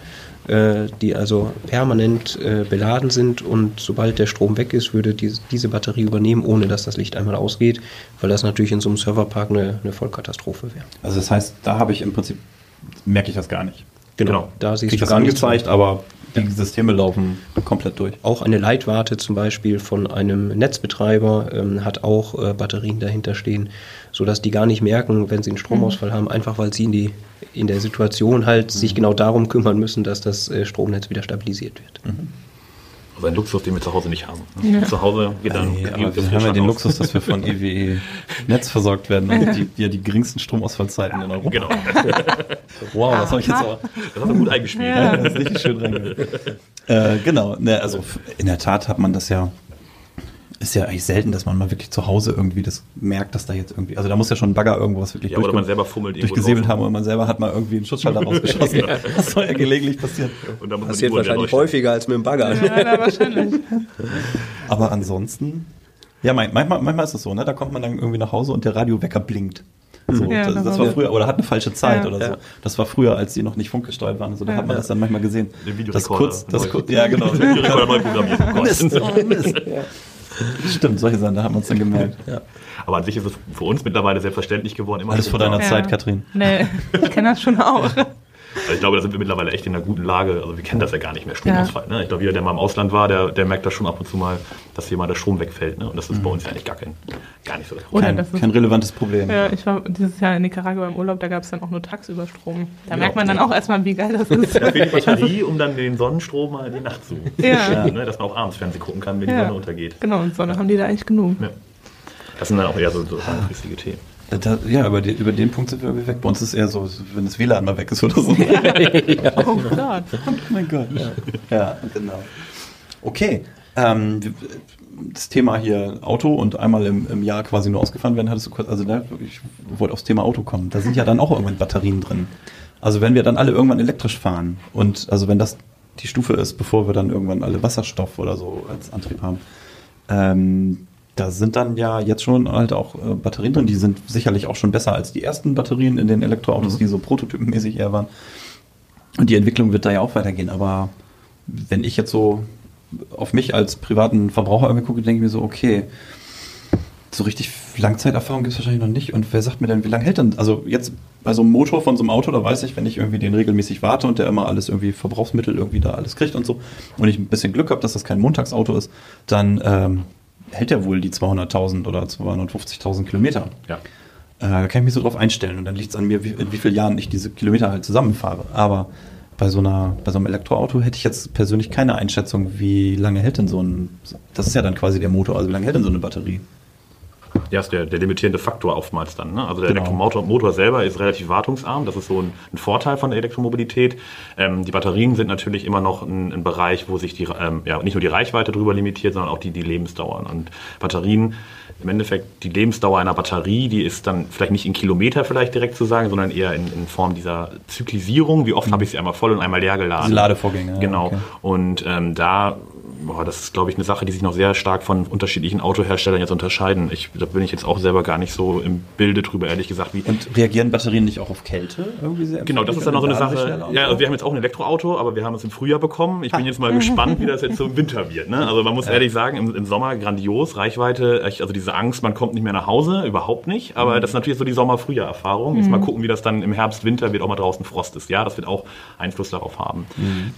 äh, die also permanent äh, beladen sind und sobald der Strom weg ist, würde die, diese Batterie übernehmen, ohne dass das Licht einmal ausgeht, weil das natürlich in so einem Serverpark eine, eine Vollkatastrophe wäre. Also das heißt, da habe ich im Prinzip, merke ich das gar nicht. Genau, genau. da siehst Krieg du das angezeigt, aber die Systeme laufen komplett durch. Auch eine Leitwarte zum Beispiel von einem Netzbetreiber ähm, hat auch äh, Batterien dahinter stehen, sodass die gar nicht merken, wenn sie einen Stromausfall mhm. haben, einfach weil sie in, die, in der Situation halt mhm. sich genau darum kümmern müssen, dass das äh, Stromnetz wieder stabilisiert wird. Mhm. Also ein Luxus, den wir zu Hause nicht haben. Ja. Zu Hause geht dann. Nee, aber wir haben ja den Luxus, dass wir von EWE Netz versorgt werden. Also die, die ja die geringsten Stromausfallzeiten in Europa. Genau. wow, das habe ich jetzt auch. Das hast du gut eingespielt. Ja, das ist richtig schön reingehört. Äh, genau, ne, also in der Tat hat man das ja ist ja eigentlich selten, dass man mal wirklich zu Hause irgendwie das merkt, dass da jetzt irgendwie, also da muss ja schon ein Bagger irgendwas wirklich ja, oder man selber fummelt durchgesäbelt haben oder man selber hat mal irgendwie einen Schutzschalter rausgeschossen. ja. Das soll ja gelegentlich passieren. Und da muss Passiert wahrscheinlich häufiger als mit dem Bagger. Ja, wahrscheinlich. Aber ansonsten, ja, manchmal, manchmal ist es so, ne? Da kommt man dann irgendwie nach Hause und der Radiowecker blinkt. So, ja, das, das war früher, oder hat eine falsche Zeit ja, oder so. Das war früher, als die noch nicht funkgesteuert waren. So, da hat man das dann manchmal gesehen. Den das kurz, das kurz, ja genau. Videorekorder neu programmiert. Mist, oh Mist. Stimmt, solche Sachen, da haben wir uns dann gemerkt. Ja. Aber an sich ist es für uns mittlerweile selbstverständlich geworden. Immer Alles vor deiner Ja. Zeit, Katrin. Nee, ich kenne das schon auch. Also ich glaube, da sind wir mittlerweile echt in einer guten Lage. Also wir kennen das ja gar nicht mehr, Stromausfall. Ne? Ich glaube, jeder, der mal im Ausland war, der, der merkt das schon ab und zu mal, dass hier mal der Strom wegfällt. Ne? Und das ist bei uns ja eigentlich gar, kein, gar nicht so das Problem. Kein, das ist- kein relevantes Problem. Ja, ich war dieses Jahr in Nicaragua im Urlaub, da gab es dann auch nur tagsüber Strom. Da Ja. merkt man dann auch erstmal, wie geil das ist. Da fehlt die Batterie, um dann den Sonnenstrom mal in die Nacht zu Ja. ne? Dass man auch abends Fernsehen gucken kann, wenn die Ja. Sonne untergeht. Genau, und Sonne haben die da eigentlich genug. Ja. Das sind dann auch eher so, so langfristige Themen. Da, ja, über, die, über den Punkt sind wir irgendwie weg. Bei uns ist eher so, wenn das WLAN mal weg ist oder so. Oh Gott. Oh mein Gott. Ja, genau. Okay. Ähm, das Thema hier Auto und einmal im, im Jahr quasi nur ausgefahren werden, hattest du kurz, also da, ich wollte aufs Thema Auto kommen. Da sind ja dann auch irgendwann Batterien drin. Also wenn wir dann alle irgendwann elektrisch fahren und also wenn das die Stufe ist, bevor wir dann irgendwann alle Wasserstoff oder so als Antrieb haben, ähm, da sind dann ja jetzt schon halt auch äh, Batterien drin, die sind sicherlich auch schon besser als die ersten Batterien in den Elektroautos, die so prototypenmäßig eher waren. Und die Entwicklung wird da ja auch weitergehen. Aber wenn ich jetzt so auf mich als privaten Verbraucher irgendwie gucke, denke ich mir so, okay, so richtig Langzeiterfahrung gibt es wahrscheinlich noch nicht. Und wer sagt mir denn, wie lange hält denn? Also jetzt bei so einem Motor von so einem Auto, da weiß ich, wenn ich irgendwie den regelmäßig warte und der immer alles irgendwie Verbrauchsmittel irgendwie da alles kriegt und so, und ich ein bisschen Glück habe, dass das kein Montagsauto ist, dann ähm, hält der wohl die 200.000 oder 250.000 Kilometer. Ja. Äh, da kann ich mich so drauf einstellen und dann liegt es an mir, wie, in wie vielen Jahren ich diese Kilometer halt zusammenfahre. Aber bei so, einer, bei so einem Elektroauto hätte ich jetzt persönlich keine Einschätzung, wie lange hält denn so ein, das ist ja dann quasi der Motor, also wie lange hält denn so eine Batterie? Ja, ist der, der limitierende Faktor oftmals dann. Ne? Also der Genau. Elektromotor Motor selber ist relativ wartungsarm. Das ist so ein, ein Vorteil von der Elektromobilität. Ähm, die Batterien sind natürlich immer noch ein, ein Bereich, wo sich die, ähm, ja, nicht nur die Reichweite drüber limitiert, sondern auch die, die Lebensdauer. Und Batterien, im Endeffekt, die Lebensdauer einer Batterie, die ist dann vielleicht nicht in Kilometer vielleicht direkt zu sagen, sondern eher in, in Form dieser Zyklisierung. Wie oft habe ich sie einmal voll und einmal leer geladen? Diese Ladevorgänge, Genau. okay. Und ähm, da, boah, das ist, glaube ich, eine Sache, die sich noch sehr stark von unterschiedlichen Autoherstellern jetzt unterscheiden. Ich, da bin ich jetzt auch selber gar nicht so im Bilde drüber, ehrlich gesagt, wie. Und reagieren Batterien nicht auch auf Kälte irgendwie sehr? Genau, das ist dann noch so eine Sache. Ja, also wir haben jetzt auch ein Elektroauto, aber wir haben es im Frühjahr bekommen. Ich bin jetzt mal gespannt, wie das jetzt so im Winter wird. Ne? Also man muss ehrlich sagen, im, im Sommer grandios, Reichweite, also diese Angst, man kommt nicht mehr nach Hause, überhaupt nicht. Aber das ist natürlich so die Sommer-Frühjahr-Erfahrung. Jetzt mal gucken, wie das dann im Herbst, Winter wird, auch mal draußen Frost ist. Ja, das wird auch Einfluss darauf haben.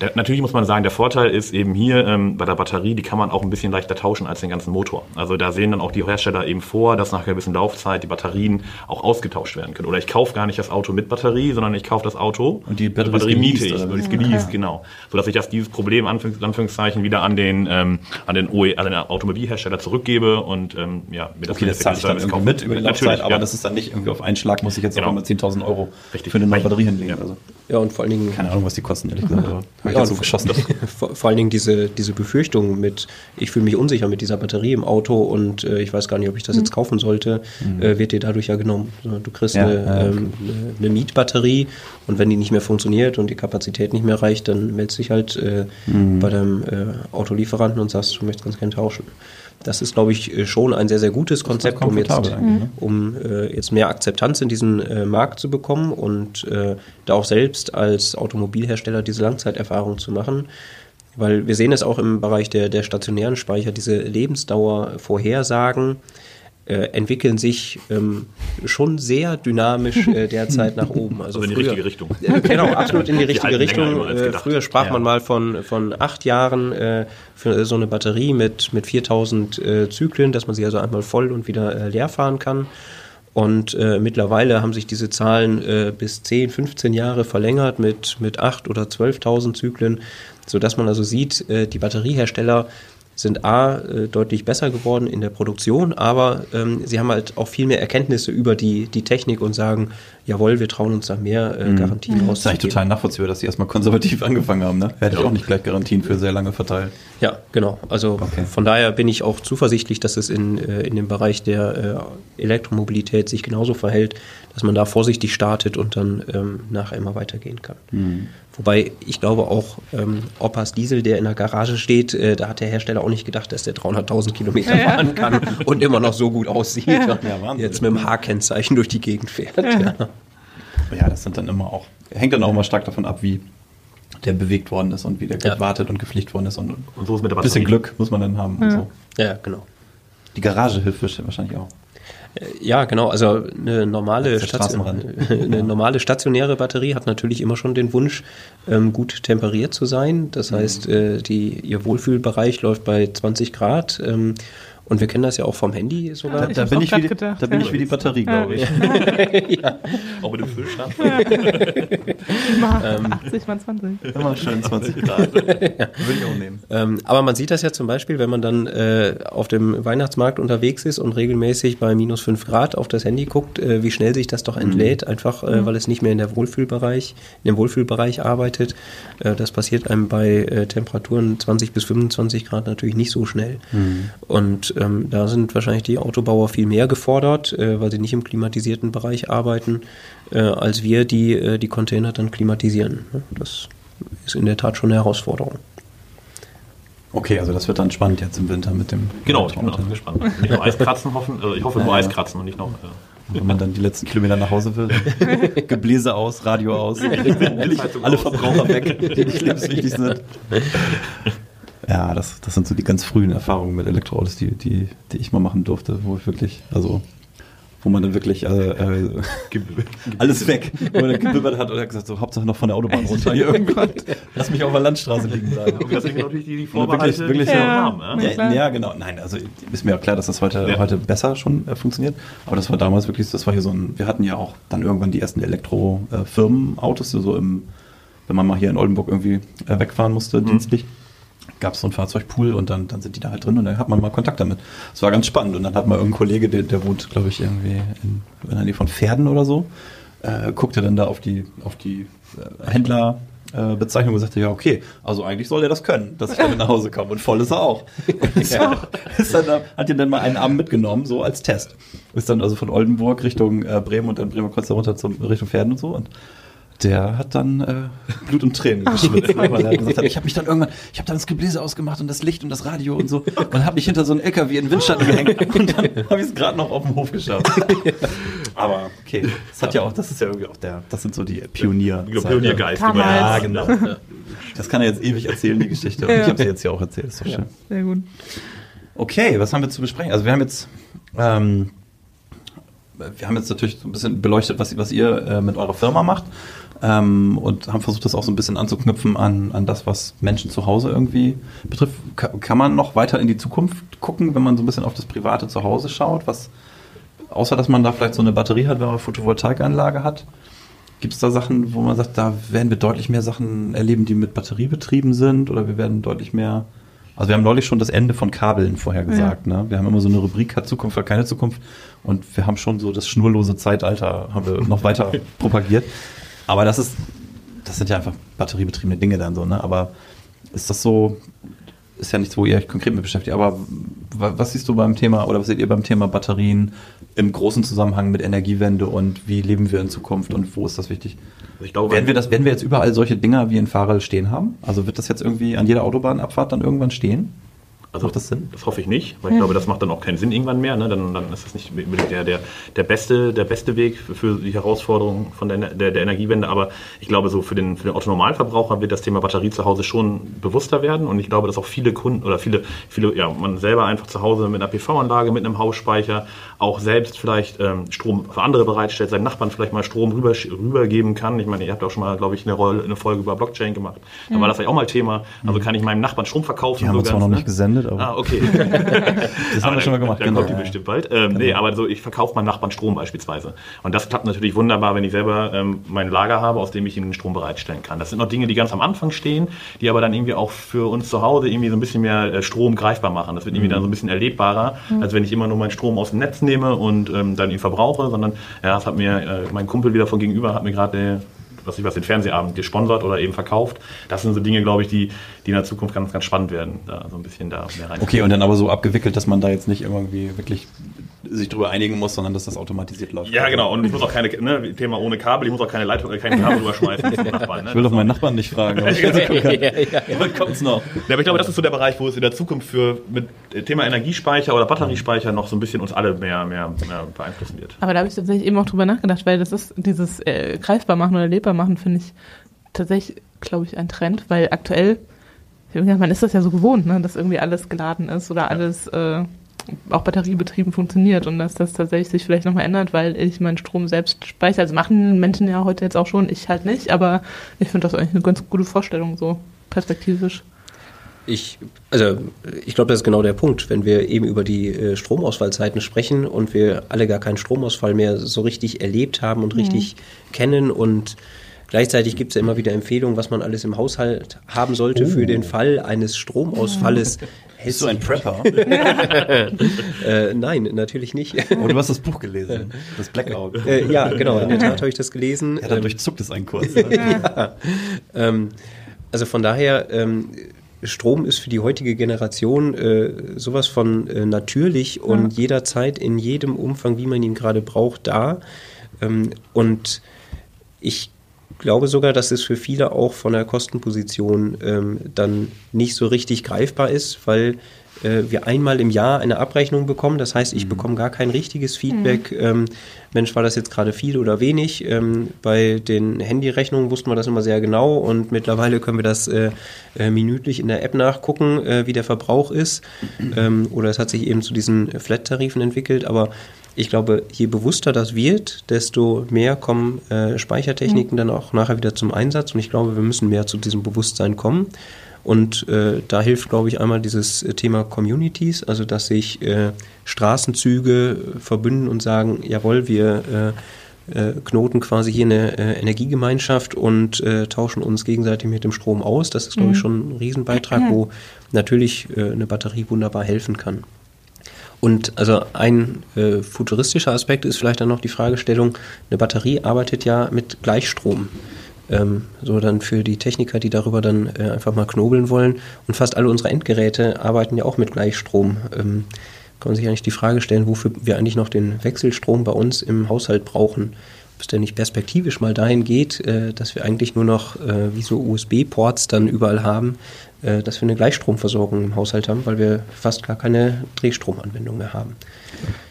Der, natürlich muss man sagen, der Vorteil ist eben hier ähm, bei der Batterie, die kann man auch ein bisschen leichter tauschen als den ganzen Motor. Also da sehen dann auch die Hersteller eben vor, dass nach einer gewissen Laufzeit die Batterien auch ausgetauscht werden können. Oder ich kaufe gar nicht das Auto mit Batterie, sondern ich kaufe das Auto Und die Batterie ist miete ich, würde was? ich geleast, genau. Sodass ich das, dieses Problem Anführungs- Anführungszeichen wieder an den, ähm, an den, OE, an den Automobilhersteller zurückgebe und ähm, ja, mir Okay, das zahle ich dann irgendwie mit über die Laufzeit, Natürlich, aber ja. das ist dann nicht irgendwie auf einen Schlag, muss ich jetzt Genau. auf einmal 10.000 Euro Richtig. für eine neue Weil- Batterie hinlegen. Ja. Also, Ja, und vor allen Dingen keine Ahnung, was die kosten, ehrlich gesagt. aber Hab ich Ja, so geschossen. vor, vor allen Dingen diese, diese Befürchtung mit, ich fühle mich unsicher mit dieser Batterie im Auto und äh, ich weiß gar nicht, ob ich das jetzt kaufen sollte, äh, wird dir dadurch ja genommen. Du kriegst Ja, eine, ja, okay. ähm, eine, eine Mietbatterie und wenn die nicht mehr funktioniert und die Kapazität nicht mehr reicht, dann meldest dich halt äh, bei deinem äh, Autolieferanten und sagst, du möchtest ganz gerne tauschen. Das ist, glaube ich, äh, schon ein sehr, sehr gutes Konzept, um jetzt, ne? um äh, jetzt mehr Akzeptanz in diesen Markt zu bekommen und da auch selbst als Automobilhersteller diese Langzeiterfahrung zu machen. Weil wir sehen es auch im Bereich der, der stationären Speicher, diese Lebensdauervorhersagen äh, entwickeln sich ähm, schon sehr dynamisch äh, derzeit nach oben. Also, Also in die früher- richtige Richtung. äh, Genau, absolut in die Die richtige Richtung. Äh, früher sprach Ja. man mal von, von acht Jahren äh, für so eine Batterie mit, mit 4000 äh, Zyklen, dass man sie also einmal voll und wieder leer fahren kann. Und äh, mittlerweile haben sich diese Zahlen äh, bis 10, 15 Jahre verlängert mit, mit 8.000 oder 12.000 Zyklen, sodass man also sieht, äh, die Batteriehersteller sind A, äh, deutlich besser geworden in der Produktion, aber ähm, sie haben halt auch viel mehr Erkenntnisse über die, die Technik und sagen, jawohl, wir trauen uns da mehr äh, Garantien Das ist eigentlich rauszugeben. total nachvollziehbar, dass sie erstmal konservativ angefangen haben. Ne? Hätte ich Ja. auch nicht gleich Garantien für sehr lange verteilt. Ja, genau. Also Okay. von daher bin ich auch zuversichtlich, dass es in, äh, in dem Bereich der äh, Elektromobilität sich genauso verhält, dass man da vorsichtig startet und dann ähm, nachher immer weitergehen kann. Wobei ich glaube auch, ähm, Oppas Diesel, der in der Garage steht, äh, da hat der Hersteller auch nicht gedacht, dass der 300.000 Kilometer Ja. fahren kann und immer noch so gut aussieht. Ja. und Ja, Wahnsinn. Jetzt mit dem H-Kennzeichen durch die Gegend fährt. Ja. Ja, das sind dann immer auch, hängt dann auch immer stark davon ab, wie der bewegt worden ist und wie der Ja. gewartet und gepflegt worden ist. Und Und so ist mit der ein bisschen. Glück muss man dann haben. Und so. ja, genau. Die Garage hilft wahrscheinlich auch. Ja, genau. Also eine normale, eine normale stationäre Batterie hat natürlich immer schon den Wunsch, ähm, gut temperiert zu sein. Das mhm. heißt, äh, die, ihr Wohlfühlbereich läuft bei 20 Grad. Ähm, und wir kennen das ja auch vom Handy sogar. Da, da bin, ich wie, gedacht, da bin ich wie die Batterie, glaube ich. ja. Auch mit dem Füllstab. Immer 80 mal 20. Immer schön 20 Grad. Würde ich auch nehmen. Ähm, aber man sieht das ja zum Beispiel, wenn man dann äh, auf dem Weihnachtsmarkt unterwegs ist und regelmäßig bei minus 5 Grad auf das Handy guckt, äh, wie schnell sich das doch entlädt, mhm. einfach äh, mhm. weil es nicht mehr in der Wohlfühlbereich, in dem Wohlfühlbereich arbeitet. Äh, das passiert einem bei äh, Temperaturen 20 bis 25 Grad natürlich nicht so schnell. Mhm. Und ähm, da sind wahrscheinlich die Autobauer viel mehr gefordert, äh, weil sie nicht im klimatisierten Bereich arbeiten, äh, als wir, die äh, die Container dann klimatisieren. Das ist in der Tat schon eine Herausforderung. Okay, also das wird dann spannend jetzt im Winter mit dem. Genau, ich bin auch gespannt. Nicht nur Eiskratzen hoffen, also ich hoffe nur Eiskratzen und nicht noch. Ja. Wenn man dann die letzten Kilometer nach Hause will. Gebläse aus, Radio aus, alle Verbraucher weg, die nicht lebenswichtig sind. Ja, das, das sind so die ganz frühen Erfahrungen mit Elektroautos, die, die, die ich mal machen durfte, wo ich wirklich, also wo man dann wirklich äh, äh, alles weg, wo man dann gebibbert hat oder gesagt so Hauptsache noch von der Autobahn runter hier irgendwann. Lass mich auf der Landstraße liegen bleiben. Und deswegen natürlich die, die Vorbehalte wirklich, wirklich ja, haben. Ja? Ja, ja, genau. Nein, also ist mir auch klar, dass das heute, ja. heute besser schon äh, funktioniert. Aber das war damals wirklich, das war hier so ein, wir hatten ja auch dann irgendwann die ersten Elektrofirmenautos, so im, wenn man mal hier in Oldenburg irgendwie äh, wegfahren musste, mhm. dienstlich gab es so ein Fahrzeugpool und dann, dann sind die da halt drin und dann hat man mal Kontakt damit. Das war ganz spannend. Und dann hat mal irgendein Kollege, der, der wohnt, glaube ich, irgendwie in, in der Nähe von Pferden oder so, äh, guckte dann da auf die, auf die äh, Händler. Äh, Bezeichnung und sagte, ja, okay, also eigentlich soll er das können, dass ich damit nach Hause komme. Und voll ist er auch. So, ist dann, hat ihn dann mal einen Abend mitgenommen, so als Test. Ist dann also von Oldenburg Richtung äh, Bremen und dann Bremer Kreuz runter zum Richtung Pferden und so. Und der hat dann äh, Blut und Tränen geschwitzt, ne, weil er gesagt hat, ich habe mich dann irgendwann, ich habe dann das Gebläse ausgemacht und das Licht und das Radio und so und habe mich hinter so einen LKW in den Windschatten gehängt und dann habe ich es gerade noch auf dem Hof geschafft. Aber okay, das hat ja auch, das ist ja irgendwie auch der, das sind so die Pionier. Pioniergeist. Ja, genau. Das kann er jetzt ewig erzählen, die Geschichte. Und ja. ich habe sie jetzt ja auch erzählt, ist doch schön. Sehr gut. Okay, was haben wir zu besprechen? Also wir haben jetzt ähm, wir haben jetzt natürlich so ein bisschen beleuchtet, was, was ihr äh, mit eurer Firma macht ähm, und haben versucht, das auch so ein bisschen anzuknüpfen an, an das, was Menschen zu Hause irgendwie betrifft. Ka kann man noch weiter in die Zukunft gucken, wenn man so ein bisschen auf das private Zuhause schaut? Was, außer dass man da vielleicht so eine Batterie hat, wenn man eine Photovoltaikanlage hat, gibt es da Sachen, wo man sagt, da werden wir deutlich mehr Sachen erleben, die mit Batterie betrieben sind oder wir werden deutlich mehr also wir haben neulich schon das Ende von Kabeln vorher gesagt. Ja. Ne? Wir haben immer so eine Rubrik, hat Zukunft oder keine Zukunft. Und wir haben schon so das schnurlose Zeitalter haben wir noch weiter propagiert. Aber das ist, das sind ja einfach batteriebetriebene Dinge dann so, ne? Aber ist das so, ist ja nichts, wo ihr euch konkret mit beschäftigt, aber was siehst du beim Thema oder was seht ihr beim Thema Batterien im großen Zusammenhang mit Energiewende und wie leben wir in Zukunft und wo ist das wichtig? Ich glaube, werden wir das, werden wir jetzt überall solche Dinger wie in Fahrrad stehen haben? Also wird das jetzt irgendwie an jeder Autobahnabfahrt dann irgendwann stehen? Also macht das Sinn? Das hoffe ich nicht, weil ich glaube, das macht dann auch keinen Sinn irgendwann mehr. Ne? Dann, dann ist das nicht der, der, der, beste, der beste Weg für die Herausforderung von der, der, der Energiewende. Aber ich glaube, so für den, für den Autonormalverbraucher wird das Thema Batterie zu Hause schon bewusster werden. Und ich glaube, dass auch viele Kunden oder viele, viele, ja, man selber einfach zu Hause mit einer PV-Anlage, mit einem Hausspeicher auch selbst vielleicht ähm, Strom für andere bereitstellt, seinen Nachbarn vielleicht mal Strom rüber, rübergeben kann. Ich meine, ihr habt auch schon mal, glaube ich, eine, Rolle, eine Folge über Blockchain gemacht. Da mhm. war das vielleicht auch mal Thema. Also kann ich meinem Nachbarn Strom verkaufen. Die haben wir zwar noch ne? nicht gesendet gesendet. Aber ah, okay. das haben wir schon mal gemacht. Dann genau. kommt die bestimmt bald. Ähm, genau. Nee, aber so, ich verkaufe meinen Nachbarn Strom beispielsweise. Und das klappt natürlich wunderbar, wenn ich selber ähm, mein Lager habe, aus dem ich ihnen den Strom bereitstellen kann. Das sind noch Dinge, die ganz am Anfang stehen, die aber dann irgendwie auch für uns zu Hause irgendwie so ein bisschen mehr äh, Strom greifbar machen. Das wird irgendwie mhm. dann so ein bisschen erlebbarer, mhm. als wenn ich immer nur meinen Strom aus dem Netz nehme und ähm, dann ihn verbrauche, sondern ja, das hat mir äh, mein Kumpel wieder von gegenüber hat mir gerade was ich was, den Fernsehabend gesponsert oder eben verkauft. Das sind so Dinge, glaube ich, die, die in der Zukunft ganz, ganz spannend werden, da so ein bisschen da mehr rein. Okay, und dann aber so abgewickelt, dass man da jetzt nicht irgendwie wirklich sich darüber einigen muss, sondern dass das automatisiert läuft. Ja, genau. Und ich muss auch keine, ne, Thema ohne Kabel, ich muss auch keine Leitung, äh, keine Kabel rüberschmeißen. Nachbarn, ne? Ich will doch meinen Nachbarn nicht fragen, aber ich ja, ja, ja, kommt's noch. Ja, aber ich glaube, das ist so der Bereich, wo es in der Zukunft für mit Thema Energiespeicher oder Batteriespeicher noch so ein bisschen uns alle mehr, mehr, mehr beeinflussen wird. Aber da habe ich tatsächlich eben auch drüber nachgedacht, weil das ist dieses äh, greifbar machen oder lebbar machen, finde ich tatsächlich, glaube ich, ein Trend, weil aktuell, man ist das ja so gewohnt, ne, dass irgendwie alles geladen ist oder alles äh, auch batteriebetrieben funktioniert und dass das tatsächlich sich vielleicht nochmal ändert, weil ich meinen Strom selbst speichere. Also machen Menschen ja heute jetzt auch schon, ich halt nicht, aber ich finde das eigentlich eine ganz gute Vorstellung, so perspektivisch. Ich, also ich glaube, das ist genau der Punkt, wenn wir eben über die äh, Stromausfallzeiten sprechen und wir alle gar keinen Stromausfall mehr so richtig erlebt haben und mhm. richtig kennen und Gleichzeitig gibt es ja immer wieder Empfehlungen, was man alles im Haushalt haben sollte oh. für den Fall eines Stromausfalles. Bist du ein Prepper? äh, nein, natürlich nicht. Und du hast das Buch gelesen, das Blackout. Äh, ja, genau, in der Tat habe ich das gelesen. Ja, dann ähm, durchzuckt es einen kurz. Ja. ähm, also von daher, ähm, Strom ist für die heutige Generation äh, sowas von äh, natürlich und ja. jederzeit in jedem Umfang, wie man ihn gerade braucht, da. Ähm, und ich glaube sogar, dass es für viele auch von der Kostenposition ähm, dann nicht so richtig greifbar ist, weil äh, wir einmal im Jahr eine Abrechnung bekommen. Das heißt, ich mhm. bekomme gar kein richtiges Feedback. Mhm. Ähm, Mensch, war das jetzt gerade viel oder wenig? Ähm, bei den Handyrechnungen wussten wir das immer sehr genau und mittlerweile können wir das äh, äh, minütlich in der App nachgucken, äh, wie der Verbrauch ist. Ähm, oder es hat sich eben zu diesen Flat-Tarifen entwickelt, aber ich glaube, je bewusster das wird, desto mehr kommen äh, Speichertechniken mhm. dann auch nachher wieder zum Einsatz. Und ich glaube, wir müssen mehr zu diesem Bewusstsein kommen. Und äh, da hilft, glaube ich, einmal dieses äh, Thema Communities, also dass sich äh, Straßenzüge verbünden und sagen, jawohl, wir äh, äh, knoten quasi hier eine äh, Energiegemeinschaft und äh, tauschen uns gegenseitig mit dem Strom aus. Das ist, glaube ich, mhm. schon ein Riesenbeitrag, wo natürlich äh, eine Batterie wunderbar helfen kann. Und also ein äh, futuristischer Aspekt ist vielleicht dann noch die Fragestellung, eine Batterie arbeitet ja mit Gleichstrom. Ähm, so dann für die Techniker, die darüber dann äh, einfach mal knobeln wollen. Und fast alle unsere Endgeräte arbeiten ja auch mit Gleichstrom. Ähm, kann man sich eigentlich die Frage stellen, wofür wir eigentlich noch den Wechselstrom bei uns im Haushalt brauchen. Ob es denn nicht perspektivisch mal dahin geht, äh, dass wir eigentlich nur noch äh, wie so USB-Ports dann überall haben, dass wir eine Gleichstromversorgung im Haushalt haben, weil wir fast gar keine Drehstromanwendung mehr haben.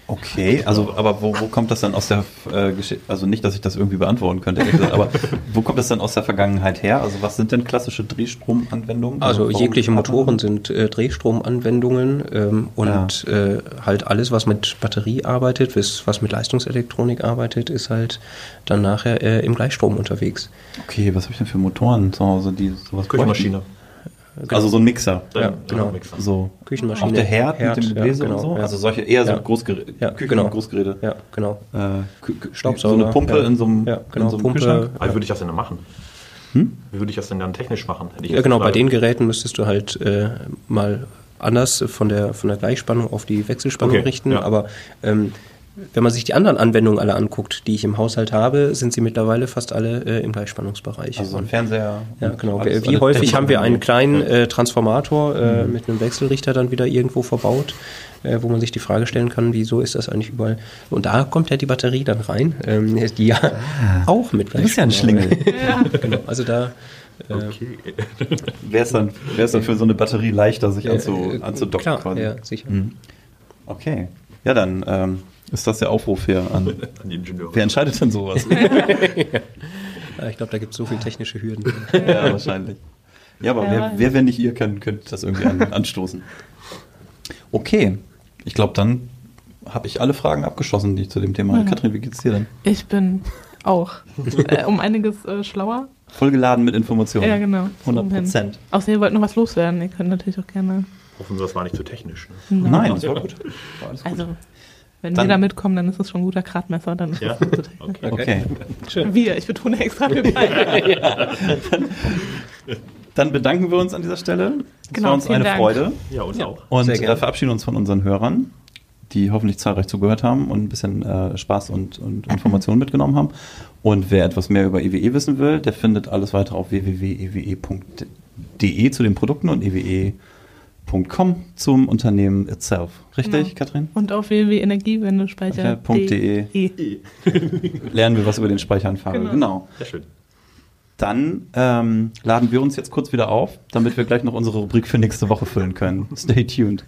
Okay, also aber wo, wo kommt das dann aus der äh, Geschichte? Also nicht, dass ich das irgendwie beantworten könnte, aber wo kommt das dann aus der Vergangenheit her? Also was sind denn klassische Drehstromanwendungen? Also, also jegliche Motoren sind äh, Drehstromanwendungen ähm, und ja. äh, halt alles, was mit Batterie arbeitet, was, was mit Leistungselektronik arbeitet, ist halt dann nachher äh, im Gleichstrom unterwegs. Okay, was habe ich denn für Motoren zu Hause, die sowas Küchenmaschine. Genau. Also so ein Mixer. Ja, genau. Mixer. So Küchenmaschine. Auch der Herd, Herd mit dem Gebläse ja, genau, und so. Ja. Also solche eher so Großgeräte. Ja, Küchen genau. Großgeräte. Ja, genau. Äh, Staubsauger. So eine Pumpe in so einem, ja, genau, in so einem Pumpe, Kühlschrank. Wie würde ich das denn dann machen? Hm? Wie würde ich das denn dann technisch machen? ja, genau. Bei den Geräten müsstest du halt äh, mal anders von der, von der Gleichspannung auf die Wechselspannung okay, richten. Aber ähm, wenn man sich die anderen Anwendungen alle anguckt, die ich im Haushalt habe, sind sie mittlerweile fast alle äh, im Gleichspannungsbereich. Also ein Fernseher. Ja, genau. Alles, Wie häufig haben wir einen kleinen äh, Transformator äh, mhm. mit einem Wechselrichter dann wieder irgendwo verbaut, äh, wo man sich die Frage stellen kann, wieso ist das eigentlich überall? Und da kommt ja die Batterie dann rein, ähm, die ja ah, auch mit Gleichspannung. Das ist ja ein Schlingel. ja. genau. Also da äh, Okay. Wäre es dann, dann für so eine Batterie leichter, sich anzu, äh, anzudocken? Klar, quasi. ja, sicher. Mhm. Okay. Ja, dann ähm, ist das der Aufruf hier an, an die Ingenieure. Wer entscheidet denn sowas? ja, ich glaube, da gibt es so viele technische Hürden. ja, wahrscheinlich. Ja, aber ja. Wer, wer, wenn nicht ihr, könnt, könnt das irgendwie an, anstoßen. Okay, ich glaube, dann habe ich alle Fragen abgeschossen, die ich zu dem Thema. Mhm. Katrin, wie geht's dir denn? Ich bin auch äh, um einiges äh, schlauer. Vollgeladen mit Informationen. Ja, genau. 100 Prozent. Außer ihr wollt noch was loswerden. Ihr könnt natürlich auch gerne. Hoffen wir, das war nicht zu technisch. Ne? Nein, Nein das war gut. War gut. Also, wenn dann, wir da mitkommen, dann ist das schon ein guter Gradmesser. Dann ja? das okay. okay. Schön. Wir, ich betone extra wir beide. ja. Dann bedanken wir uns an dieser Stelle. Es genau, war uns eine Dank. Freude. Ja, uns auch. Und äh, verabschieden uns von unseren Hörern, die hoffentlich zahlreich zugehört haben und ein bisschen äh, Spaß und, und Informationen mitgenommen haben. Und wer etwas mehr über EWE e wissen will, der findet alles weiter auf www.ewe.de zu den Produkten und EWE www.energiewende.com zum Unternehmen itself. Richtig, genau. Kathrin? Und auf www.energiewendespeicher.de e. lernen wir was über den Speicheranfang. Genau. genau. Sehr schön. Dann ähm, laden wir uns jetzt kurz wieder auf, damit wir gleich noch unsere Rubrik für nächste Woche füllen können. Stay tuned.